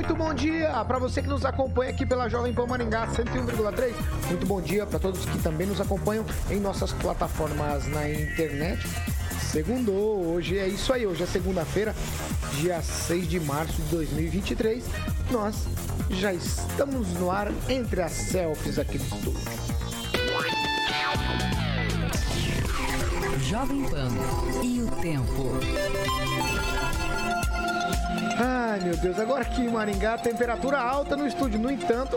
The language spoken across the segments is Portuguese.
Muito bom dia para você que nos acompanha aqui pela Jovem Pan Maringá 101,3. Muito bom dia para todos que também nos acompanham em nossas plataformas na internet. Segundou, hoje é isso aí, hoje é segunda-feira, dia 6 de março de 2023. Nós já estamos no ar entre as selfies aqui do estúdio. Jovem Pan e o tempo. Ai, meu Deus, agora aqui em Maringá, temperatura alta no estúdio. No entanto,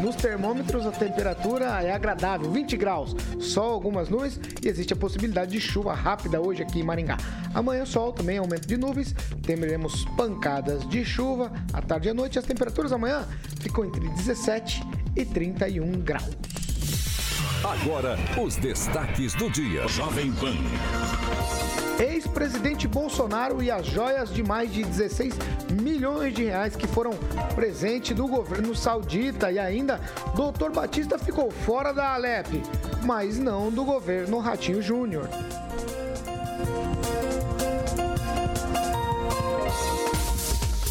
nos termômetros a temperatura é agradável, 20 graus. Só algumas nuvens e existe a possibilidade de chuva rápida hoje aqui em Maringá. Amanhã sol também aumento de nuvens, teremos pancadas de chuva à tarde e à noite. As temperaturas amanhã ficam entre 17 e 31 graus. Agora, os destaques do dia. Jovem Pan. Ex-presidente Bolsonaro e as joias de mais de 16 milhões de reais que foram presente do governo saudita e ainda Dr. Batista ficou fora da Alep, mas não do governo Ratinho Júnior.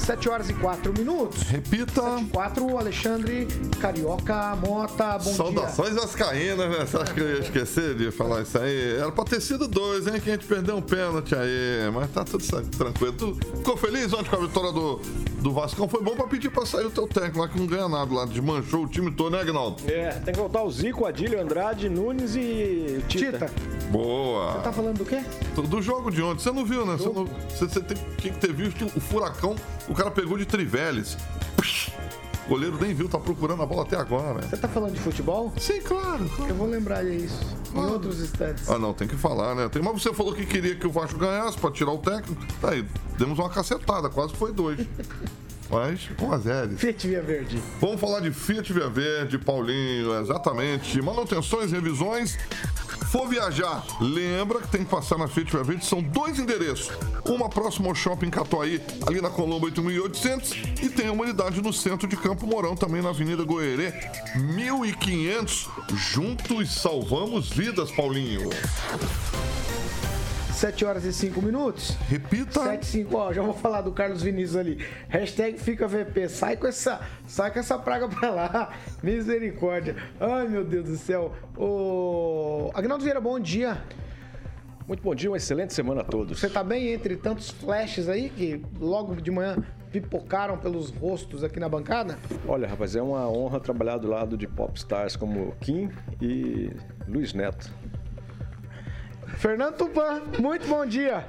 7 horas e 4 minutos. Repita. 7 e 4, Alexandre Carioca Mota, bom Saudações dia. vascaínas, né? Você acha que eu ia esquecer de falar isso aí? Era pra ter sido dois, hein? Que a gente perdeu um pênalti aí. Mas tá tudo certo, tranquilo. Tu ficou feliz ontem com a vitória do, do Vascão? Foi bom pra pedir pra sair o teu técnico lá, que não ganha nada lá. Desmanchou o time todo, né, Agnaldo? É, tem que voltar o Zico, Adílio, Andrade, Nunes e Tita. Tita, Boa. tá falando do quê? Do, do jogo de ontem. Você não viu, né? Você, não- você- você tem, tinha que ter visto o furacão. O cara pegou de Triveles. O goleiro nem viu, tá procurando a bola até agora. Você tá falando de futebol? Sim, claro. claro. Eu vou lembrar isso em outros instantes. Ah, não, tem que falar, né? Tem, mas você falou que queria que o Vasco ganhasse pra tirar o técnico. Tá aí, demos uma cacetada, quase foi dois. Mas, 1 a 0 Fiat Via Verde. Vamos falar de Fiat Via Verde, Paulinho, exatamente. Manutenções, revisões. For viajar, lembra que tem que passar na Fiat Via Verde. São dois endereços. Uma próxima ao Shopping Catuaí, ali na Colombo 8800. E tem uma unidade no centro de Campo Mourão, também na Avenida Goerê 1500. Juntos salvamos vidas, Paulinho. 7 horas e 5 minutos. Repita. 7 e 5, ó, já vou falar do Carlos Vinícius ali. Hashtag fica VP. Sai com essa, sai com essa praga pra lá. Misericórdia. Ai, meu Deus do céu. Ô, Agnaldo Vieira, bom dia. Muito bom dia, uma excelente semana a todos. Você tá bem entre tantos flashes aí que logo de manhã pipocaram pelos rostos aqui na bancada? Olha, rapaz, é uma honra trabalhar do lado de popstars como Kim e Luiz Neto. Fernando Tupan, muito bom dia.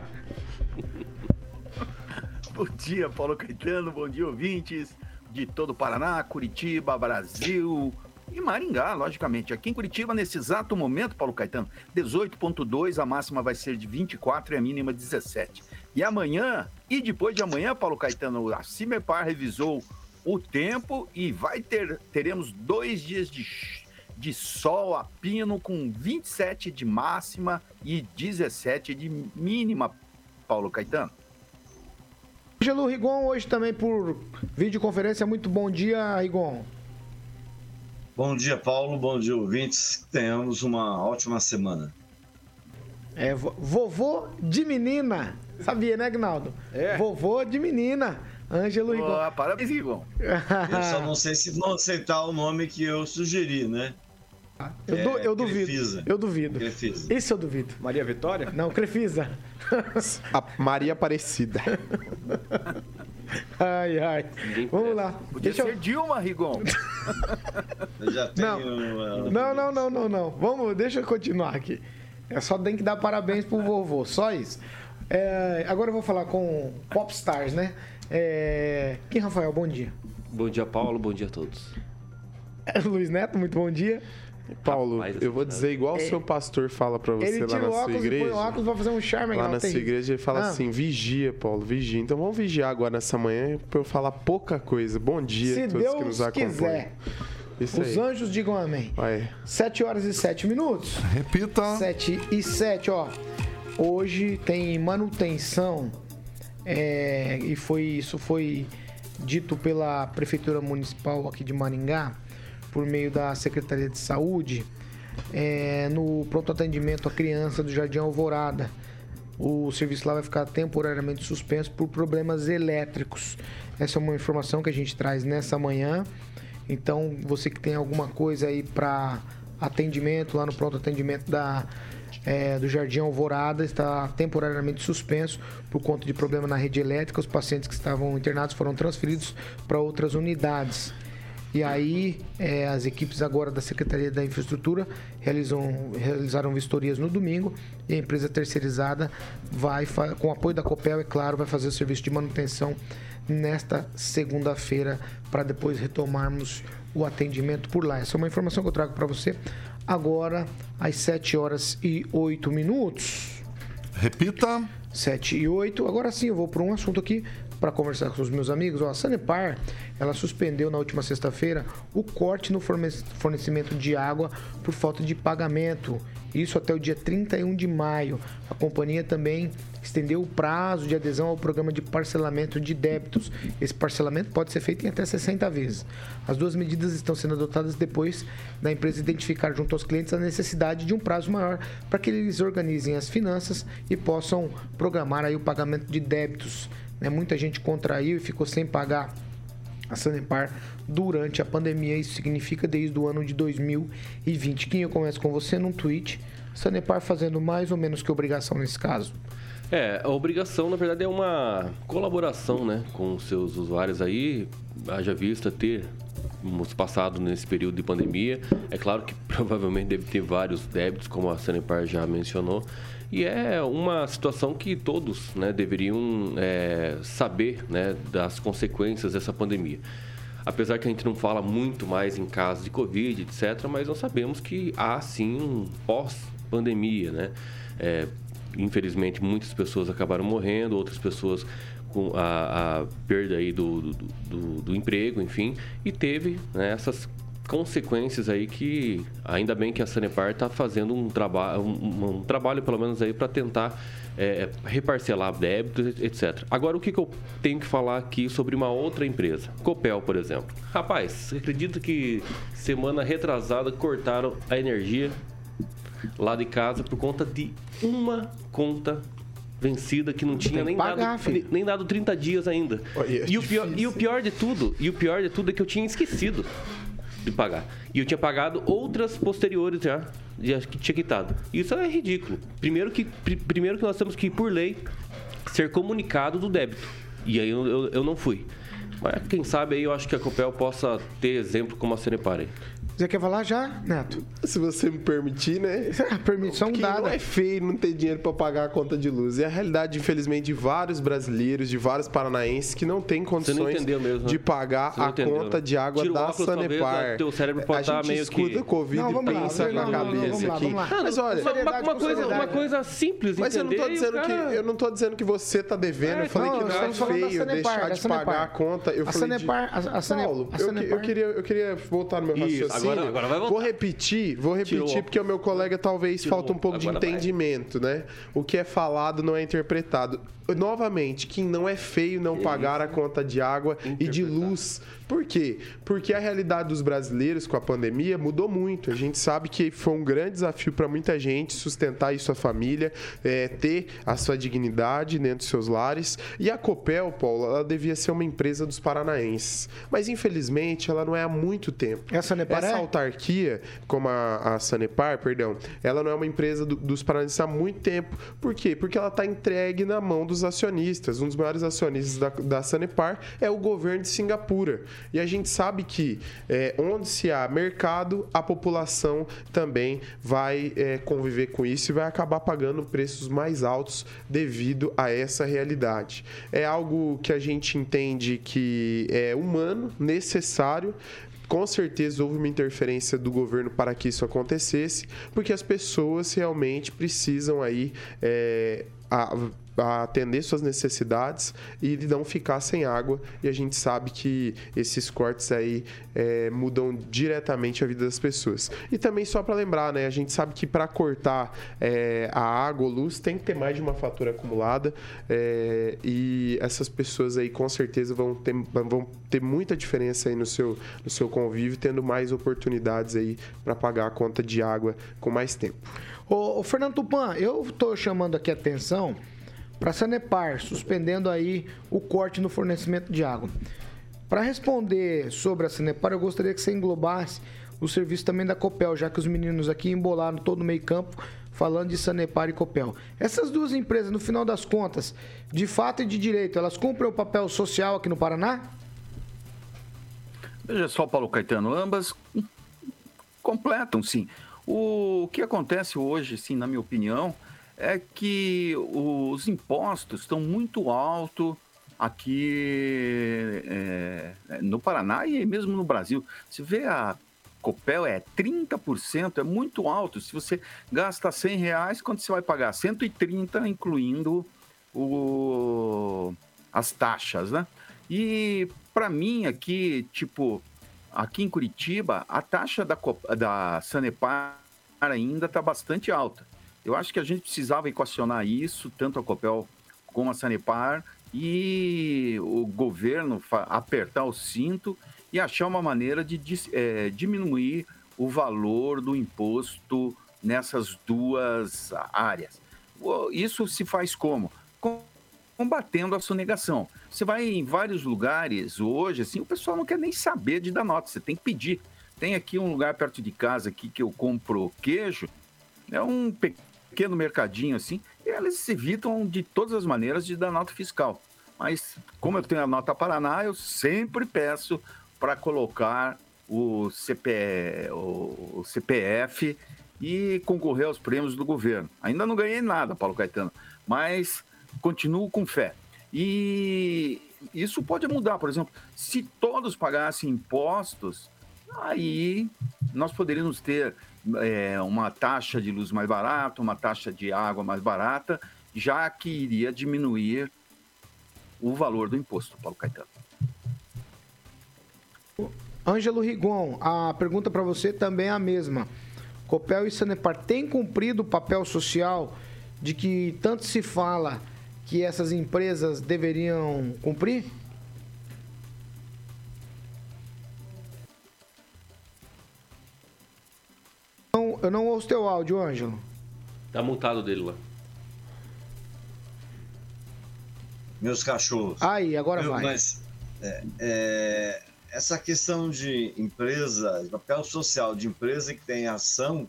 Bom dia, Paulo Caetano. Bom dia, ouvintes de todo o Paraná, Curitiba, Brasil e Maringá, logicamente. Aqui em Curitiba, nesse exato momento, Paulo Caetano, 18,2, a máxima vai ser de 24 e a mínima 17. E amanhã, e depois de amanhã, Paulo Caetano, a Cimepar revisou o tempo e vai ter, teremos dois dias de, de sol a pino com 27 de máxima e 17 de mínima, Paulo Caetano. Ângelo Rigon hoje também por videoconferência. Muito bom dia, Rigon. Bom dia, Paulo. Bom dia, ouvintes. Tenhamos uma ótima semana. É, vo- vovô de menina. Sabia, né, Agnaldo? É. Vovô de menina. Ângelo Rigon. Ó, parabéns, Rigon. Eu só não sei se vão aceitar o nome que eu sugeri, né? Eu, du- É, eu duvido. Crefisa. Eu duvido. Crefisa. Isso eu duvido. Maria Vitória? Não, Crefisa. A Maria Aparecida. Ai, ai. Vamos lá. Podia Deixa ser eu... Dilma, Rigon. Eu já tenho. Não. uh, Não, não, não, não, não. Vamos, deixa eu continuar aqui. É só tem que dar parabéns pro vovô, só isso. É, agora eu vou falar com Popstars, né? É... Kim Rafael, bom dia. Bom dia, Paulo. Bom dia a todos. Luiz Neto, muito bom dia. Paulo, Rapaz, eu vou dizer igual o seu pastor fala pra você Ele lá tira na o sua óculos e põe igreja. o óculos pra fazer um charme Lá na sua igreja ele fala Ah. assim: vigia, Paulo, vigia. Então vamos vigiar agora nessa manhã pra eu falar pouca coisa. Bom dia Se a todos que nos Deus acompanham. quiser. Isso Os aí. anjos digam amém. Vai. 7 horas e 7 minutos. Repita. 7 e 7, ó. Hoje tem manutenção. é, e foi isso foi dito pela Prefeitura Municipal aqui de Maringá, por meio da Secretaria de Saúde, é, no pronto atendimento à criança do Jardim Alvorada. O serviço lá vai ficar temporariamente suspenso por problemas elétricos. Essa é uma informação que a gente traz nessa manhã. Então, você que tem alguma coisa aí para atendimento lá no pronto atendimento da é, do Jardim Alvorada está temporariamente suspenso por conta de problema na rede elétrica. Os pacientes que estavam internados foram transferidos para outras unidades. E aí, é, as equipes agora da Secretaria da Infraestrutura realizam, realizaram vistorias no domingo e a empresa terceirizada vai, com o apoio da Copel, é claro, vai fazer o serviço de manutenção nesta segunda-feira para depois retomarmos o atendimento por lá. Essa é uma informação que eu trago para você agora às 7 horas e 8 minutos. Repita. 7 e 8. Agora sim, eu vou para um assunto aqui para conversar com os meus amigos. Ó, a Sanepar, ela suspendeu na última sexta-feira o corte no forne- fornecimento de água por falta de pagamento. Isso até o dia 31 de maio. A companhia também estendeu o prazo de adesão ao programa de parcelamento de débitos. Esse parcelamento pode ser feito em até 60 vezes. As duas medidas estão sendo adotadas depois da empresa identificar junto aos clientes a necessidade de um prazo maior para que eles organizem as finanças e possam programar aí o pagamento de débitos. Né? Muita gente contraiu e ficou sem pagar a Sanepar durante a pandemia. Isso significa desde o ano de 2020. Quem eu começo com você num tweet. Sanepar fazendo mais ou menos que obrigação nesse caso. É, a obrigação, na verdade, é uma colaboração, né, com os seus usuários aí, haja vista ter passado nesse período de pandemia. É claro que provavelmente deve ter vários débitos, como a Sanepar já mencionou. E é uma situação que todos né, deveriam é, saber né, das consequências dessa pandemia. Apesar que a gente não fala muito mais em casos de Covid, etc., mas nós sabemos que há sim um pós-pandemia, né? É, infelizmente, muitas pessoas acabaram morrendo, outras pessoas com a, a perda aí do, do, do- do emprego, enfim, e teve né, essas consequências aí que ainda bem que a Sanepar está fazendo um, traba um, um trabalho pelo menos aí para tentar é, reparcelar débitos, etc. Agora o que, que eu tenho que falar aqui sobre uma outra empresa, Copel, por exemplo. Rapaz, você acredita que semana retrasada cortaram a energia lá de casa por conta de uma conta vencida que não tinha nem, pagar, dado, filho. nem dado 30 dias ainda. E, o pior, e o pior de tudo, e o pior de tudo é que eu tinha esquecido de pagar. E eu tinha pagado outras posteriores já, já que tinha quitado. Isso é ridículo. Primeiro que, pri- primeiro que nós temos que, por lei, ser comunicado do débito. E aí eu, eu, eu não fui. Mas quem sabe aí eu acho que a Copel possa ter exemplo como a Sanepar aí. Você quer falar já, Neto? Se você me permitir, né? Permissão Que dada. não é feio não ter dinheiro para pagar a conta de luz. É a realidade, infelizmente, de vários brasileiros, de vários paranaenses que não têm condições entendeu mesmo, né? de pagar não a entendeu, conta né? de água Tira da óculos, talvez, Sanepar. né? Teu cérebro pode a estar gente meio escuta que- Covid Não, e lá, pensa não, na não, não, cabeça vamos lá, aqui. vamos lá. Mas olha, Uma, uma- coisa, uma coisa simples, mas eu não tô entender, e dizendo cara- que eu não tô dizendo que você tá devendo. É, eu falei não, que não é feio Sanepar, deixar de pagar Sanepar. a conta. Eu A falei de- Sanepar- a- a Sane- Paulo, eu, Sanepar- que- eu queria, eu queria voltar no meu raciocínio. Agora- agora vai voltar. Vou repetir, vou Tirou. repetir porque o meu colega talvez Tirou. falta um pouco de Agora vai. entendimento, né? O que é falado não é interpretado. Novamente, quem não é feio não pagar a conta de água e de luz. Por quê? Porque a realidade dos brasileiros com a pandemia mudou muito. A gente sabe que foi um grande desafio para muita gente sustentar aí sua família, é, ter a sua dignidade dentro dos seus lares. E a Copel, Paulo, ela devia ser uma empresa dos paranaenses. Mas infelizmente ela não é há muito tempo. É a Sanepar, Essa é? autarquia, como a, a Sanepar, perdão, ela não é uma empresa do- dos paranaenses há muito tempo. Por quê? Porque ela está entregue na mão dos dos acionistas, um dos maiores acionistas da, da Sanepar é o governo de Singapura. E a gente sabe que é, onde se há mercado, a população também vai é, conviver com isso e vai acabar pagando preços mais altos devido a essa realidade. É algo que a gente entende que é humano, necessário, com certeza houve uma interferência do governo para que isso acontecesse, porque as pessoas realmente precisam aí é, a, a atender suas necessidades e não ficar sem água. E a gente sabe que esses cortes aí é, mudam diretamente a vida das pessoas. E também só para lembrar, né? A gente sabe que para cortar é, a água ou luz tem que ter mais de uma fatura acumulada é, e essas pessoas aí com certeza vão ter, vão ter muita diferença aí no seu, no seu convívio, tendo mais oportunidades aí para pagar a conta de água com mais tempo. Ô, ô Fernando Tupan, eu estou chamando aqui a atenção para a Sanepar, suspendendo aí o corte no fornecimento de água. Para responder sobre a Sanepar, eu gostaria que você englobasse o serviço também da Copel, já que os meninos aqui embolaram todo o meio campo falando de Sanepar e Copel. Essas duas empresas, no final das contas, de fato e de direito, elas cumprem o papel social aqui no Paraná? Veja só, Paulo Caetano, ambas completam, sim. O que acontece hoje, sim, na minha opinião, é que os impostos estão muito altos aqui é, no Paraná e mesmo no Brasil. Se vê a Copel é 30%, é muito alto. Se você gasta 100 reais, quanto você vai pagar? 130, incluindo o, as taxas, né? E para mim aqui, tipo, aqui em Curitiba, a taxa da, da Sanepar ainda está bastante alta. Eu acho que a gente precisava equacionar isso, tanto a Copel como a Sanepar, e o governo apertar o cinto e achar uma maneira de é, diminuir o valor do imposto nessas duas áreas. Isso se faz como? Combatendo a sonegação. Você vai em vários lugares hoje, assim, o pessoal não quer nem saber de dar nota, você tem que pedir. Tem aqui um lugar perto de casa aqui que eu compro queijo, é um pequeno mercadinho assim, e eles evitam de todas as maneiras de dar nota fiscal. Mas como eu tenho a nota Paraná, eu sempre peço para colocar o, CP, o CPF e concorrer aos prêmios do governo. Ainda não ganhei nada, Paulo Caetano, mas continuo com fé. E isso pode mudar, por exemplo, se todos pagassem impostos, aí nós poderíamos ter é, uma taxa de luz mais barata, uma taxa de água mais barata, já que iria diminuir o valor do imposto, Paulo Caetano. Ângelo Rigon, a pergunta para você também é a mesma. Copel e Sanepar têm cumprido o papel social de que tanto se fala que essas empresas deveriam cumprir? Não, eu não ouço teu áudio, Ângelo. Tá montado dele lá. Meus cachorros. Aí, agora vai. Mas é, é, essa questão de empresa, papel social de empresa que tem ação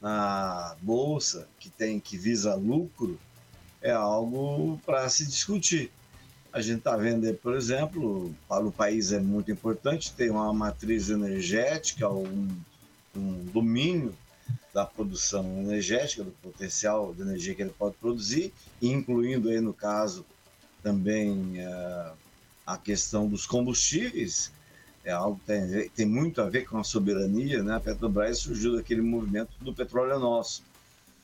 na bolsa, que tem que visa lucro, é algo para se discutir. A gente está vendo, por exemplo, para o país é muito importante ter uma matriz energética, um um domínio da produção energética, do potencial de energia que ele pode produzir, incluindo aí no caso também uh, a questão dos combustíveis, é algo que tem, tem, muito a ver com a soberania, né? A Petrobras surgiu daquele movimento do petróleo é nosso.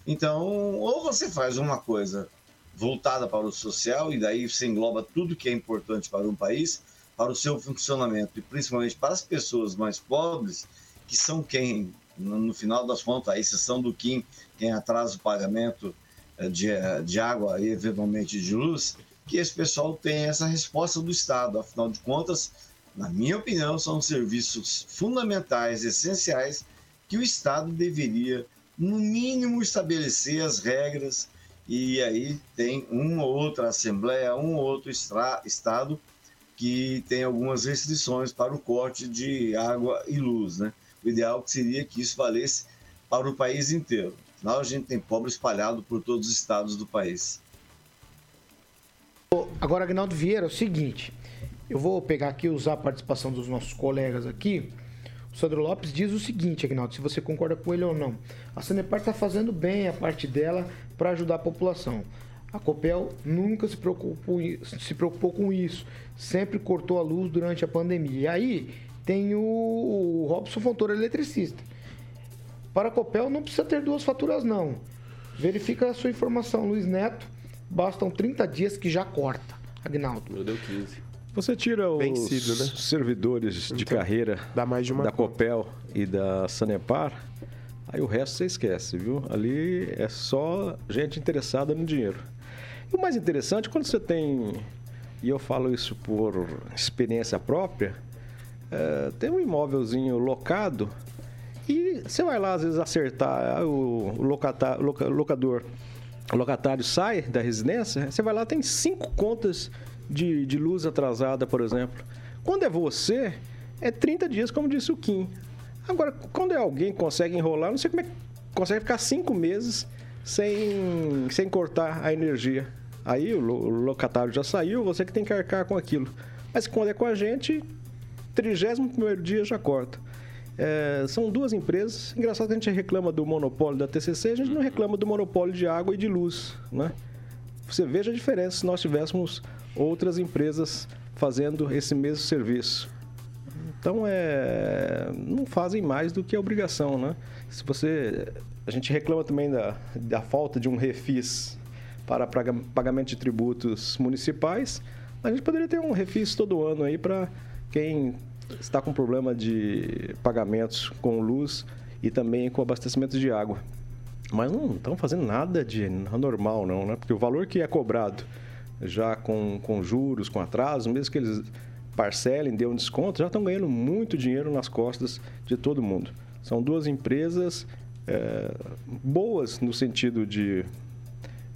Então, ou você faz uma coisa voltada para o social, e daí você engloba tudo que é importante para um país, para o seu funcionamento, e principalmente para as pessoas mais pobres, que são quem, no final das contas, a exceção do Kim, quem atrasa o pagamento eh, de, eh, de água e eventualmente de luz, que esse pessoal tem essa resposta do Estado. Afinal de contas, na minha opinião, são serviços fundamentais, essenciais, que o Estado deveria, no mínimo, estabelecer as regras. E aí tem uma ou outra Assembleia, um ou outro Estado que tem algumas restrições para o corte de água e luz, né? O ideal seria que isso valesse para o país inteiro. Afinal, a gente tem pobre espalhado por todos os estados do país. Agora, Agnaldo Vieira, é o seguinte. Eu vou pegar aqui usar a participação dos nossos colegas aqui. O Sandro Lopes diz o seguinte, Agnaldo, se você concorda com ele ou não. A Sanepar está fazendo bem a parte dela para ajudar a população. A Copel nunca se preocupou, se preocupou com isso. Sempre cortou a luz durante a pandemia. E aí tem o, o Robson Fontoura, eletricista. Para a Copel não precisa ter duas faturas, não. Verifica a sua informação, Luiz Neto. Bastam 30 dias que já corta. Agnaldo. Meu Deus, 15. Você tira os Vencido, né? servidores de Então, carreira dá mais de uma da conta. Copel e da Sanepar, aí o resto você esquece, viu? Ali é só gente interessada no dinheiro. E o mais interessante, quando você tem, e eu falo isso por experiência própria, é, tem um imóvelzinho locado e você vai lá às vezes acertar, ah, o, locata- loca- locador, o locatário sai da residência, você vai lá tem cinco contas de, de luz atrasada, por exemplo. Quando é você, é 30 dias, como disse o Kim. Agora, quando é alguém que consegue enrolar, não sei como é que consegue ficar cinco meses sem, sem cortar a energia. Aí o, lo- o locatário já saiu, você que tem que arcar com aquilo. Mas quando é com a gente, 31 dia já corta. É, são duas empresas. Engraçado que a gente reclama do monopólio da TCC, a gente não reclama do monopólio de água e de luz, né? Você veja a diferença se nós tivéssemos outras empresas fazendo esse mesmo serviço. Então é, não fazem mais do que a obrigação, né? Se você, a gente reclama também da, da falta de um refis para pagamento de tributos municipais. A gente poderia ter um refis todo ano aí para quem está com problema de pagamentos com luz e também com abastecimento de água. Mas não estão fazendo nada de anormal, não, né? Porque o valor que é cobrado já com, com juros, com atraso, mesmo que eles parcelem, dêem um desconto, já estão ganhando muito dinheiro nas costas de todo mundo. São duas empresas eh, boas no sentido de,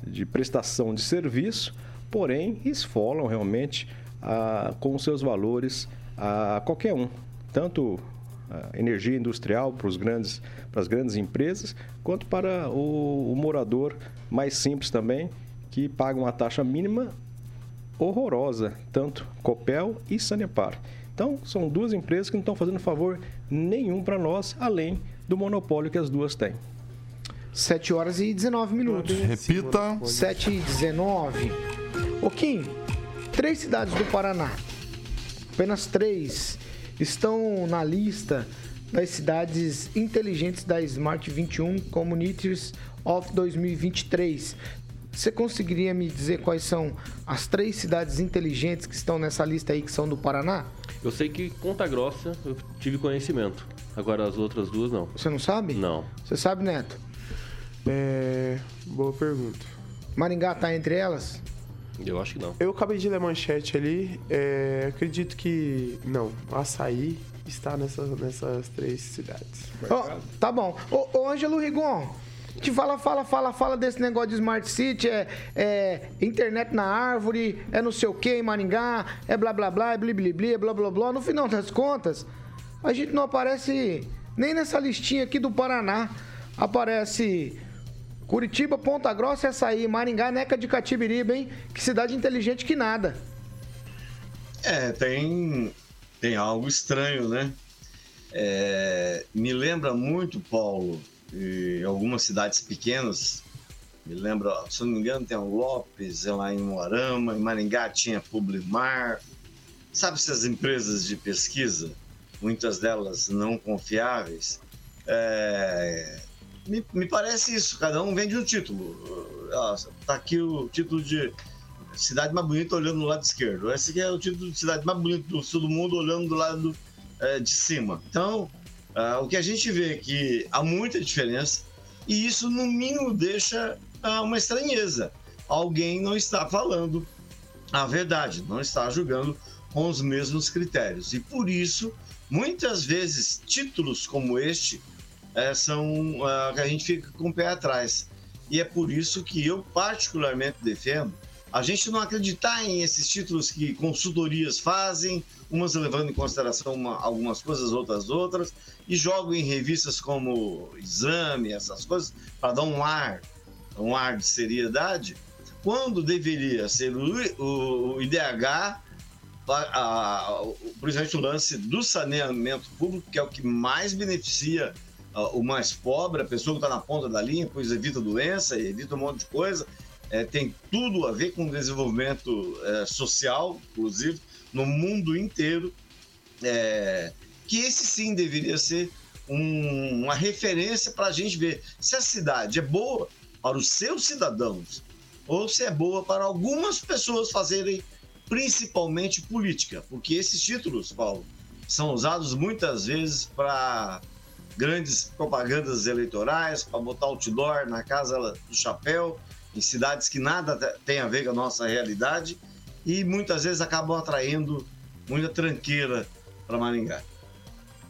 de prestação de serviço, porém esfolam realmente ah, com seus valores a qualquer um, tanto a energia industrial para, os grandes, para as grandes empresas, quanto para o, o morador mais simples também, que paga uma taxa mínima horrorosa, tanto Copel e Sanepar. Então, são duas empresas que não estão fazendo favor nenhum para nós, além do monopólio que as duas têm. 7 horas e 19 minutos. Repita. 7 e 19. Ô Kim, três cidades do Paraná, apenas três, estão na lista das cidades inteligentes da Smart 21 Communities of 2023. Você conseguiria me dizer quais são as três cidades inteligentes que estão nessa lista aí que são do Paraná? Eu sei que Ponta Grossa eu tive conhecimento. Agora as outras duas não. Você não sabe? Não. Você sabe, Neto? É. Boa pergunta. Maringá tá entre elas? Eu acho que não. Eu acabei de ler a manchete ali. é, acredito que. Não, açaí está nessa, nessas três cidades. Ó, tá bom. Ô, ô Ângelo Rigon, te fala, fala, fala, fala desse negócio de Smart City, é, é internet na árvore, é não sei o que em Maringá, é blá blá blá, é bli bli bli, é blá blá blá. No final das contas, a gente não aparece nem nessa listinha aqui do Paraná. Aparece Curitiba, Ponta Grossa, Açaí, Maringá, Neca de Catibiriba, hein? Que cidade inteligente que nada. É, tem, tem algo estranho, né? É, me lembra muito, Paulo, e algumas cidades pequenas. Me lembra, se não me engano, tem o Lopes, é lá em Moarama, em Maringá tinha Publimar. Sabe essas empresas de pesquisa, muitas delas não confiáveis? É, me, me parece isso, cada um vende um título. Ah, tá aqui o título de cidade mais bonita olhando do lado esquerdo. Esse aqui é o título de cidade mais bonita do sul do mundo olhando do lado eh, de cima. Então, ah, o que a gente vê é que há muita diferença e isso, no mínimo, deixa ah, uma estranheza. Alguém não está falando a verdade, não está julgando com os mesmos critérios. E por isso, muitas vezes, títulos como este eh, são ah, que a gente fica com o pé atrás. E é por isso que eu, particularmente, defendo a gente não acreditar em esses títulos que consultorias fazem, umas levando em consideração uma- algumas coisas, outras outras, e jogam em revistas como Exame, essas coisas, para dar um ar, um ar de seriedade, quando deveria ser o, o, o IDH, a, a, o, principalmente o lance do saneamento público, que é o que mais beneficia uh, o mais pobre, a pessoa que está na ponta da linha, pois evita doença, evita um monte de coisa, é, tem tudo a ver com desenvolvimento é, social, inclusive, no mundo inteiro, é, que esse sim deveria ser um, uma referência para a gente ver se a cidade é boa para os seus cidadãos ou se é boa para algumas pessoas fazerem principalmente política, porque esses títulos, Paulo, são usados muitas vezes para grandes propagandas eleitorais, para botar outdoor na casa do chapéu, em cidades que nada tem a ver com a nossa realidade e muitas vezes acabam atraindo muita tranqueira para Maringá.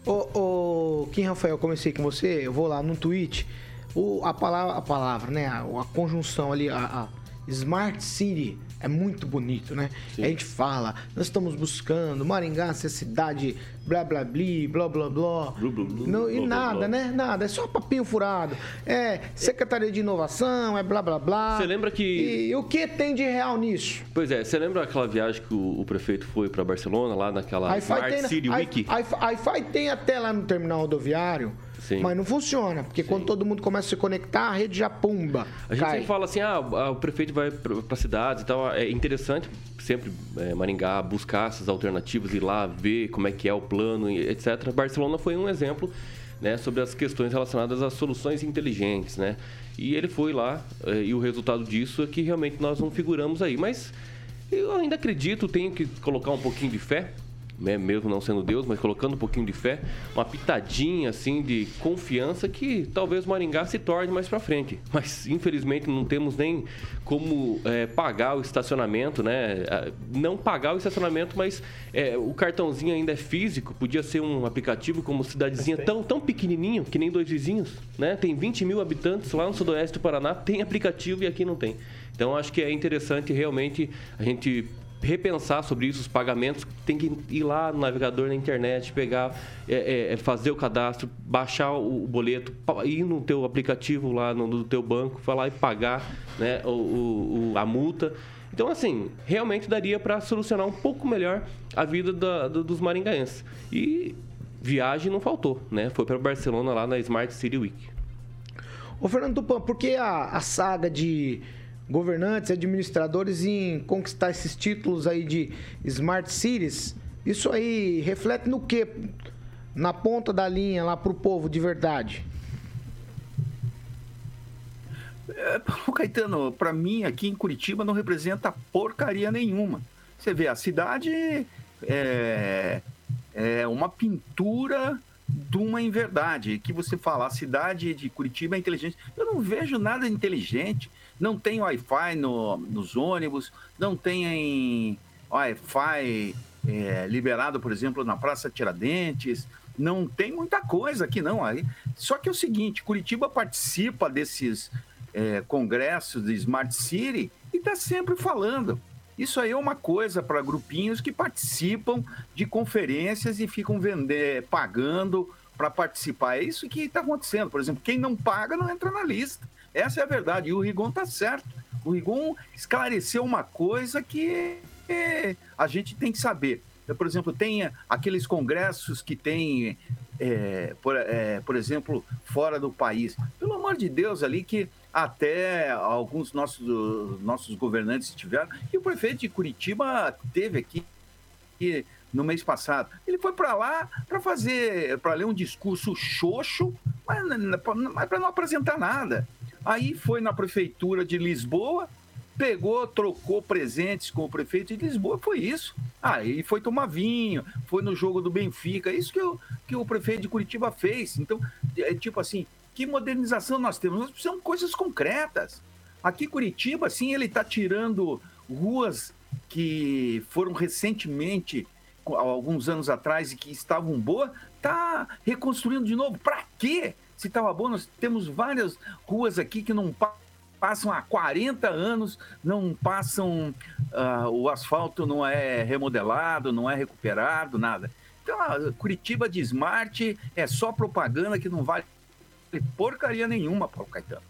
Ô, ô, Kim Rafael, comecei com você, eu vou lá no tweet, o, a, palavra, a palavra, né, a, a conjunção ali, a, a Smart City, é muito bonito, né? Sim. A gente fala, nós estamos buscando Maringá ser cidade blá blá bli, blá blá blá. Blu, blu, blu, Não, e nada, blá, né? Nada, é só papinho furado. É Secretaria de Inovação, é blá blá blá. Você lembra que. E, e, o que tem de real nisso? Pois é, você lembra aquela viagem que o, o prefeito foi para Barcelona, lá naquela Smart City Week? A IFI tem até lá no terminal rodoviário Sim. Mas não funciona, porque Sim. quando todo mundo começa a se conectar, a rede já pumba. A gente cai. sempre fala assim, ah, o prefeito vai para cidades e tal. É interessante sempre é, Maringá buscar essas alternativas, ir lá ver como é que é o plano, etc. Barcelona foi um exemplo né, sobre as questões relacionadas às soluções inteligentes, né? E ele foi lá é, e o resultado disso é que realmente nós não figuramos aí. Mas eu ainda acredito, tenho que colocar um pouquinho de fé né, mesmo não sendo Deus, mas colocando um pouquinho de fé, uma pitadinha assim de confiança que talvez Maringá se torne mais para frente. Mas infelizmente não temos nem como é, pagar o estacionamento, né? Não pagar o estacionamento, mas é, o cartãozinho ainda é físico, podia ser um aplicativo como cidadezinha tão, tão pequenininho, que nem dois vizinhos, né? Tem 20 mil habitantes lá no sudoeste do Paraná, tem aplicativo e aqui não tem. Então acho que é interessante realmente a gente repensar sobre isso, os pagamentos, tem que ir lá no navegador na internet, pegar, é, é, fazer o cadastro, baixar o, boleto, ir no teu aplicativo lá no, no teu banco, falar e pagar né, o, o, a multa. Então, assim, realmente daria para solucionar um pouco melhor a vida da, do, dos maringaenses. E viagem não faltou, né? Foi para Barcelona lá na Smart City Week. Ô, Fernando Tupan, por que a, a saga de governantes, administradores em conquistar esses títulos aí de Smart Cities. Isso aí reflete no que? Na ponta da linha lá para o povo de verdade. É, Paulo Caetano, para mim aqui em Curitiba não representa porcaria nenhuma. Você vê, a cidade é, é uma pintura de uma inverdade. Que você fala, a cidade de Curitiba é inteligente. Eu não vejo nada inteligente não tem Wi-Fi no, nos ônibus, não tem Wi-Fi é, liberado, por exemplo, na Praça Tiradentes, não tem muita coisa aqui não. Aí, só que é o seguinte, Curitiba participa desses é, congressos de Smart City e está sempre falando. Isso aí é uma coisa para grupinhos que participam de conferências e ficam vender, pagando para participar. É isso que está acontecendo. Por exemplo, quem não paga não entra na lista. Essa é a verdade. E o Rigon está certo. O Rigon esclareceu uma coisa que a gente tem que saber. Por exemplo, tem aqueles congressos que tem, é, por, é, por exemplo, fora do país. Pelo amor de Deus, ali que até alguns nossos, nossos governantes tiveram. E o prefeito de Curitiba teve aqui no mês passado. Ele foi para lá para fazer, para ler um discurso xoxo, mas, mas para não apresentar nada. Aí foi na prefeitura de Lisboa, pegou, trocou presentes com o prefeito de Lisboa, foi isso. Aí foi tomar vinho, foi no jogo do Benfica, isso que, o que o prefeito de Curitiba fez. Então, é tipo assim, que modernização nós temos? Nós precisamos de coisas concretas. Aqui Curitiba, assim, ele está tirando ruas que foram recentemente, alguns anos atrás, e que estavam boas, está reconstruindo de novo. Para quê? Se estava bom, nós temos várias ruas aqui que não passam há 40 anos, não passam, uh, o asfalto não é remodelado, não é recuperado, nada. Então, a Curitiba de Smart é só propaganda que não vale porcaria nenhuma, Paulo Caetano.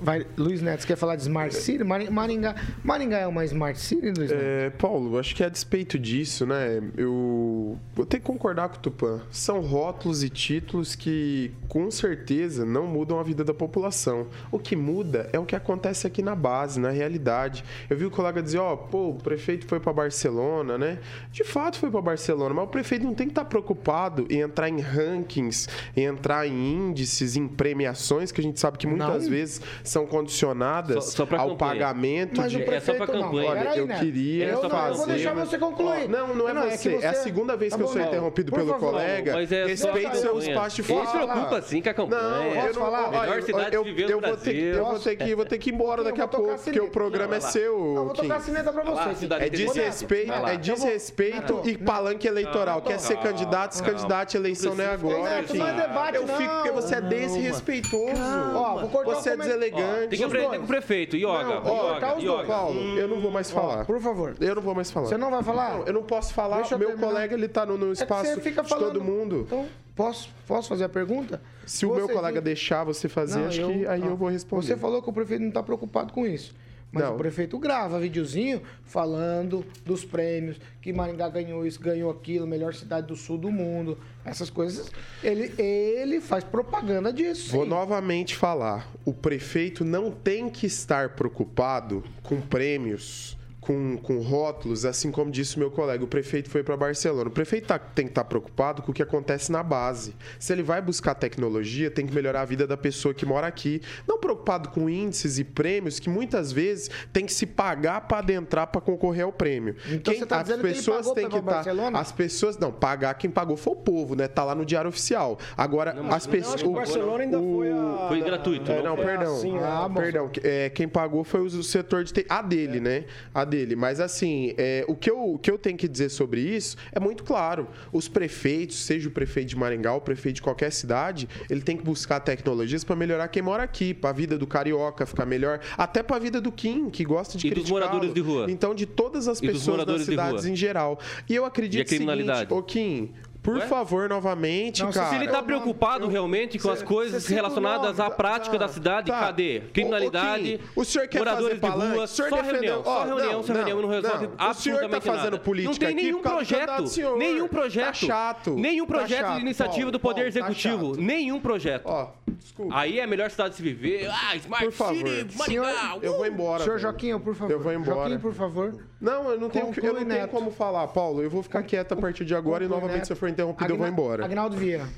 Vai, Luiz Neto, você quer falar de Smart City? Mari- Maringá, Maringá é uma Smart City, Luiz Neto? É, Paulo, acho que a despeito disso, né, eu vou ter que concordar com o Tupã. São rótulos e títulos que, com certeza, não mudam a vida da população. O que muda é o que acontece aqui na base, na realidade. Eu vi o colega dizer, ó, pô, o prefeito foi para Barcelona, né? De fato foi para Barcelona, mas o prefeito não tem que estar preocupado em entrar em rankings, em entrar em índices, em premiações, que a gente sabe que muitas Não. vezes são condicionadas Só- só ao pagamento Mas de o é só pra prefeito não. campanha. Olha, eu Neto. queria eu não, fazer. eu vou deixar você concluir. Não, não é, Não, é você. É a você- segunda vez Tá que eu bom, sou não. interrompido Por pelo favor. colega. Mas é só Respeite seu espaço de Ele se fala. preocupa sim com a campanha. Não, eu não falar? olha, Melhor cidade eu, de viver eu no vou ter que, eu vou ter que, vou ter que ir embora Eu daqui a pouco, porque o programa é seu, Não, vou tocar a cineta pra você. É desrespeito, é desrespeito Eu vou- e palanque eleitoral. Quer ser candidato, se candidato, eleição não é agora. Não é debate, Eu fico porque você é não. desrespeitoso. Ó, vou cortar Você é o deselegante. Tem que aprender com o prefeito. Yoga. Não, ó, yoga. Paulo, eu não vou mais falar. Por favor. Eu não vou mais falar. Você não vai falar? Não, eu não posso falar. Deixa eu meu colega ele tá no, no É espaço você fica de falando- todo mundo. Então, posso, posso fazer a pergunta? Se o meu Você colega viu- deixar você fazer, Não, acho que aí eu vou responder. Você falou que o prefeito não está preocupado com isso. Mas Não. o prefeito grava videozinho falando dos prêmios, que Maringá ganhou isso, ganhou aquilo, melhor cidade do sul do mundo, essas coisas. Ele, ele faz propaganda disso. Vou sim. novamente falar. O prefeito não tem que estar preocupado com prêmios, com, com rótulos, assim como disse o meu colega. O prefeito foi para Barcelona. O prefeito tá- tem que estar preocupado com o que acontece na base. Se ele vai buscar tecnologia, tem que melhorar a vida da pessoa que mora aqui. Não preocupado com índices e prêmios que muitas vezes tem que se pagar para adentrar para concorrer ao prêmio. Então você tá as dizendo que ele pessoas que estar. Barcelona? As pessoas não pagar quem pagou foi o povo, né? Tá lá no diário oficial. Agora as pessoas. o Barcelona ainda foi a- Foi gratuito. É, não, foi perdão. assim, ah, bom. perdão. É, quem pagou foi o setor de TI. A dele, né? A dele. Mas assim, é, o, que eu, o que eu tenho que dizer sobre isso é muito claro. Os prefeitos, seja o prefeito de Maringá, o prefeito de qualquer cidade, ele tem que buscar tecnologias para melhorar quem mora aqui, para a vida do carioca ficar melhor, até para a vida do Kim, que gosta de E dos moradores de rua. Então, de todas as E pessoas das cidades em geral. E eu acredito E a criminalidade? seguinte, ô Kim, por Ué? favor, novamente, Não, se cara. Se ele tá preocupado eu- realmente com as Cê- coisas cê relacionadas à prática tá, da cidade, tá. cadê? Criminalidade, ô, Kim, o senhor quer moradores fazer de rua, O senhor só defendeu- reunião, só reunião, só reunião, não não, resolve não. O senhor tá absolutamente fazendo nada. política Não tem aqui nenhum projeto, senhor. nenhum Tá projeto, chato. nenhum Tá projeto chato, de iniciativa Paulo, do Poder Paulo, tá Executivo, nenhum projeto. Ó, desculpa. Aí é a melhor cidade de se viver. Ah, Smart Por favor. City, Maringá. Eu vou embora. Senhor. Joaquim, por favor. Eu vou embora. Joaquim, por favor. Não, eu não tenho, eu não tenho como falar, Paulo. Eu vou ficar quieto a partir de agora e novamente se for interrompido eu vou Agna- embora. Agnaldo Vieira.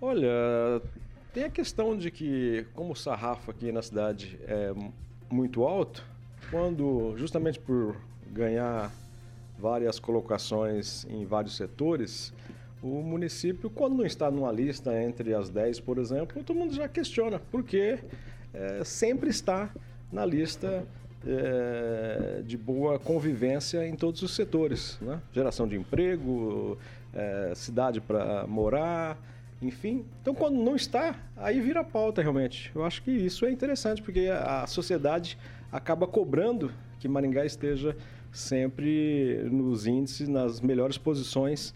Olha, tem a questão de que, como o sarrafo aqui na cidade é muito alto, quando, justamente por ganhar várias colocações em vários setores, o município, quando não está numa lista entre as 10, por exemplo, todo mundo já questiona, porque é, sempre está na lista é, de boa convivência em todos os setores. Né? Geração de emprego, é, cidade para morar, enfim. Então, quando não está, aí vira pauta realmente. Eu acho que isso é interessante, porque a sociedade acaba cobrando que Maringá esteja sempre nos índices, nas melhores posições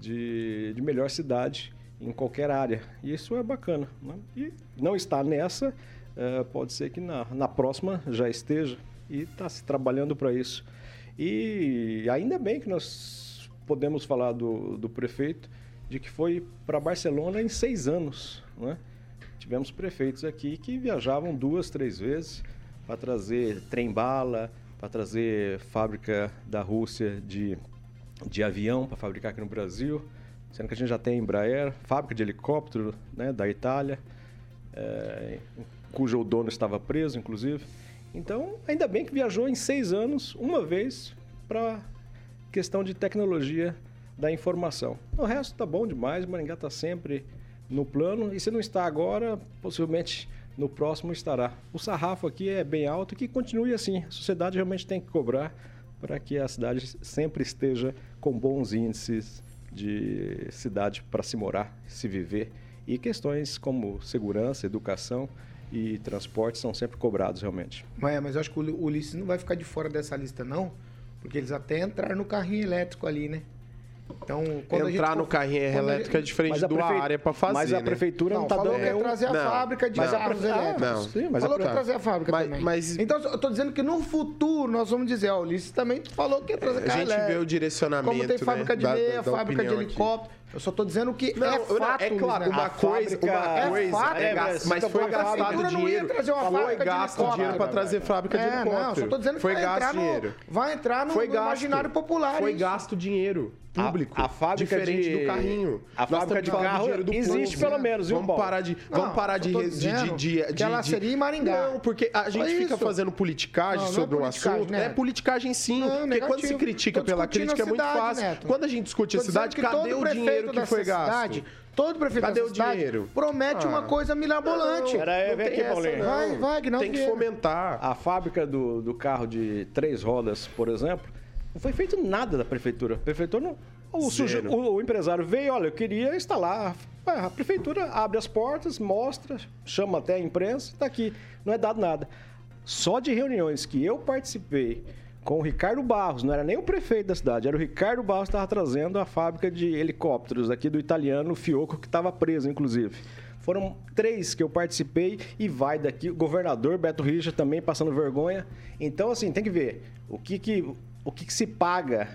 de, de melhor cidade em qualquer área. E isso é bacana. Né? E não está nessa, eh, pode ser que na, na próxima já esteja e está se trabalhando para isso. E ainda bem que nós podemos falar do, do prefeito de que foi para Barcelona em seis anos. Né? Tivemos prefeitos aqui que viajavam duas, três vezes para trazer trem-bala, para trazer fábrica da Rússia de, de avião para fabricar aqui no Brasil, sendo que a gente já tem Embraer, fábrica de helicóptero né, da Itália, eh, cujo dono estava preso, inclusive. Então, ainda bem que viajou em seis anos, uma vez, para questão de tecnologia da informação. O resto tá bom demais, Maringá está sempre no plano e se não está agora, possivelmente no próximo estará. O sarrafo aqui é bem alto e que continue assim. A sociedade realmente tem que cobrar para que a cidade sempre esteja com bons índices de cidade para se morar, se viver. E questões como segurança, educação e transporte são sempre cobrados realmente. É, mas eu acho que o Ulisses não vai ficar de fora dessa lista, não. Porque eles até entraram no carrinho elétrico ali, né? Então, quando a gente Entrar for- no carrinho quando a gente- elétrico é diferente a do prefe- área pra fazer, mas a né? prefeitura não, Não, tá falou dando que ia trazer a Não, fábrica de a carros ah, elétricos. não. Sim, mas a falou que ia trazer a fábrica Mas- também. mas- Então, eu tô dizendo que no futuro nós vamos dizer, ó, o Ulisses também falou que ia trazer A carro gente vê elétrico. o direcionamento, Como tem né, fábrica de da- meia, da fábrica de opinião aqui. Eu só tô dizendo que Não, é não, fato, é claro, uma coisa, fábrica- uma é coisa, fato, é é, gasto- mas foi gastado prefeitura não ia dinheiro. trazer uma fábrica de gasto helicóptero, dinheiro para trazer fábrica de É, helicóptero. não, só tô dizendo que foi vai gasto entrar no- dinheiro. vai entrar no- no imaginário popular Foi isso. gasto dinheiro público. a fábrica diferente de- do carrinho. a Nós fábrica de carro existe pelo menos, viu, Vamos Paulo? parar de, Não, vamos parar de, de, de, de, de- que ela de- seria em Maringá. Não, porque a gente Só fica fazendo politicagem Não, não é sobre um politicagem, assunto. Neto. É politicagem sim. Não, porque quando negativo. se critica Tô pela crítica é a muito cidade, fácil. Neto. Quando a gente discute a cidade, cadê todo o prefeito dinheiro que foi gasto? cidade, todo prefeito Cadê cidade dinheiro? promete Ah. uma coisa mirabolante. Aí, Não vem tem aqui, essa, Paulinho. não. Vai, vai, Aguinaldo Tem que fomentar. A fábrica do, do carro de três rodas, por exemplo, não foi feito nada da prefeitura. A prefeitura não. O, o- o empresário veio, olha, eu queria instalar. A prefeitura abre as portas, mostra, chama até a imprensa, tá aqui. Não é dado nada. Só de reuniões que eu participei com o Ricardo Barros, não era nem o prefeito da cidade, era o Ricardo Barros que estava trazendo a fábrica de helicópteros aqui do italiano Fioco, que estava preso, inclusive. Foram três que eu participei e vai daqui. O governador Beto Richa também passando vergonha. Então, assim, tem que ver o que, que, o que, que se paga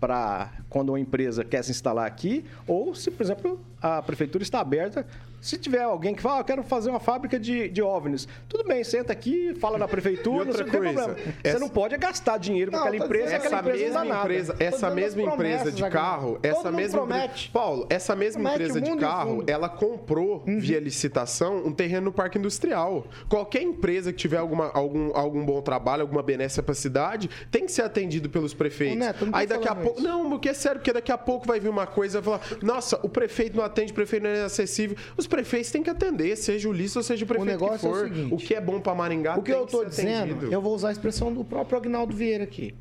para quando uma empresa quer se instalar aqui, ou se, por exemplo, a prefeitura está aberta. Se tiver alguém que fala, ah, eu quero fazer uma fábrica de, de OVNIs, tudo bem, senta aqui, fala na prefeitura, outra não tem coisa, problema. essa- Você não pode gastar dinheiro com Não, aquela tô empresa, dizendo aquela essa empresa não mesma dá nada. empresa, essa mesma empresa de carro, Todo essa mesma empresa, promete. Paulo, essa mesma Promete empresa de carro, ela comprou via licitação um terreno no parque industrial. Qualquer empresa que tiver alguma, algum, algum bom trabalho, alguma benéfica para a cidade, tem que ser atendido pelos prefeitos. Neto, não Aí daqui a pouco, não, porque é sério, porque daqui a pouco vai vir uma coisa e vai falar: "Nossa, o prefeito não atende, o prefeito não é acessível". Os prefeitos têm que atender, seja o listo ou seja o prefeito negócio que é o for. seguinte, o que é bom para Maringá O que tem eu tô ser dizendo, atendido. eu vou usar a expressão do próprio Agnaldo Vieira aqui.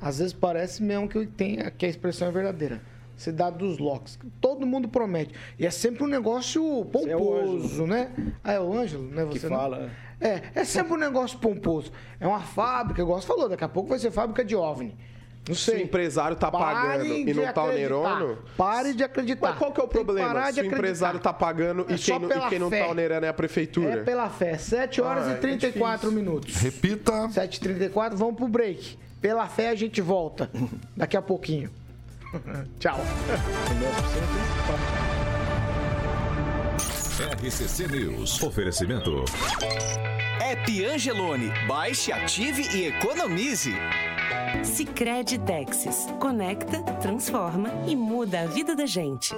Às vezes parece mesmo que, tem, que a expressão é verdadeira. Cidade dos locks. Todo mundo promete. E é sempre um negócio é o pomposo, né? Ah, é o Ângelo, né? Que Você não? fala. É, é sempre um negócio pomposo. É uma fábrica, igual você falou, daqui a pouco vai ser fábrica de OVNI. Não Se o sei. empresário tá pagando e não tá onerando, Pare de acreditar. Mas qual que é o problema? Se o acreditar. empresário tá pagando É e quem, não- e quem não tá onerando é a prefeitura? É pela fé. 7 horas Ah, e é 34 minutos. Repita. 7h34, vamos pro break. Pela fé a gente volta daqui a pouquinho. Tchau. RCC News. Oferecimento. App Angelone. Baixe, ative e economize. Sicredi Texas. Conecta, transforma e muda a vida da gente.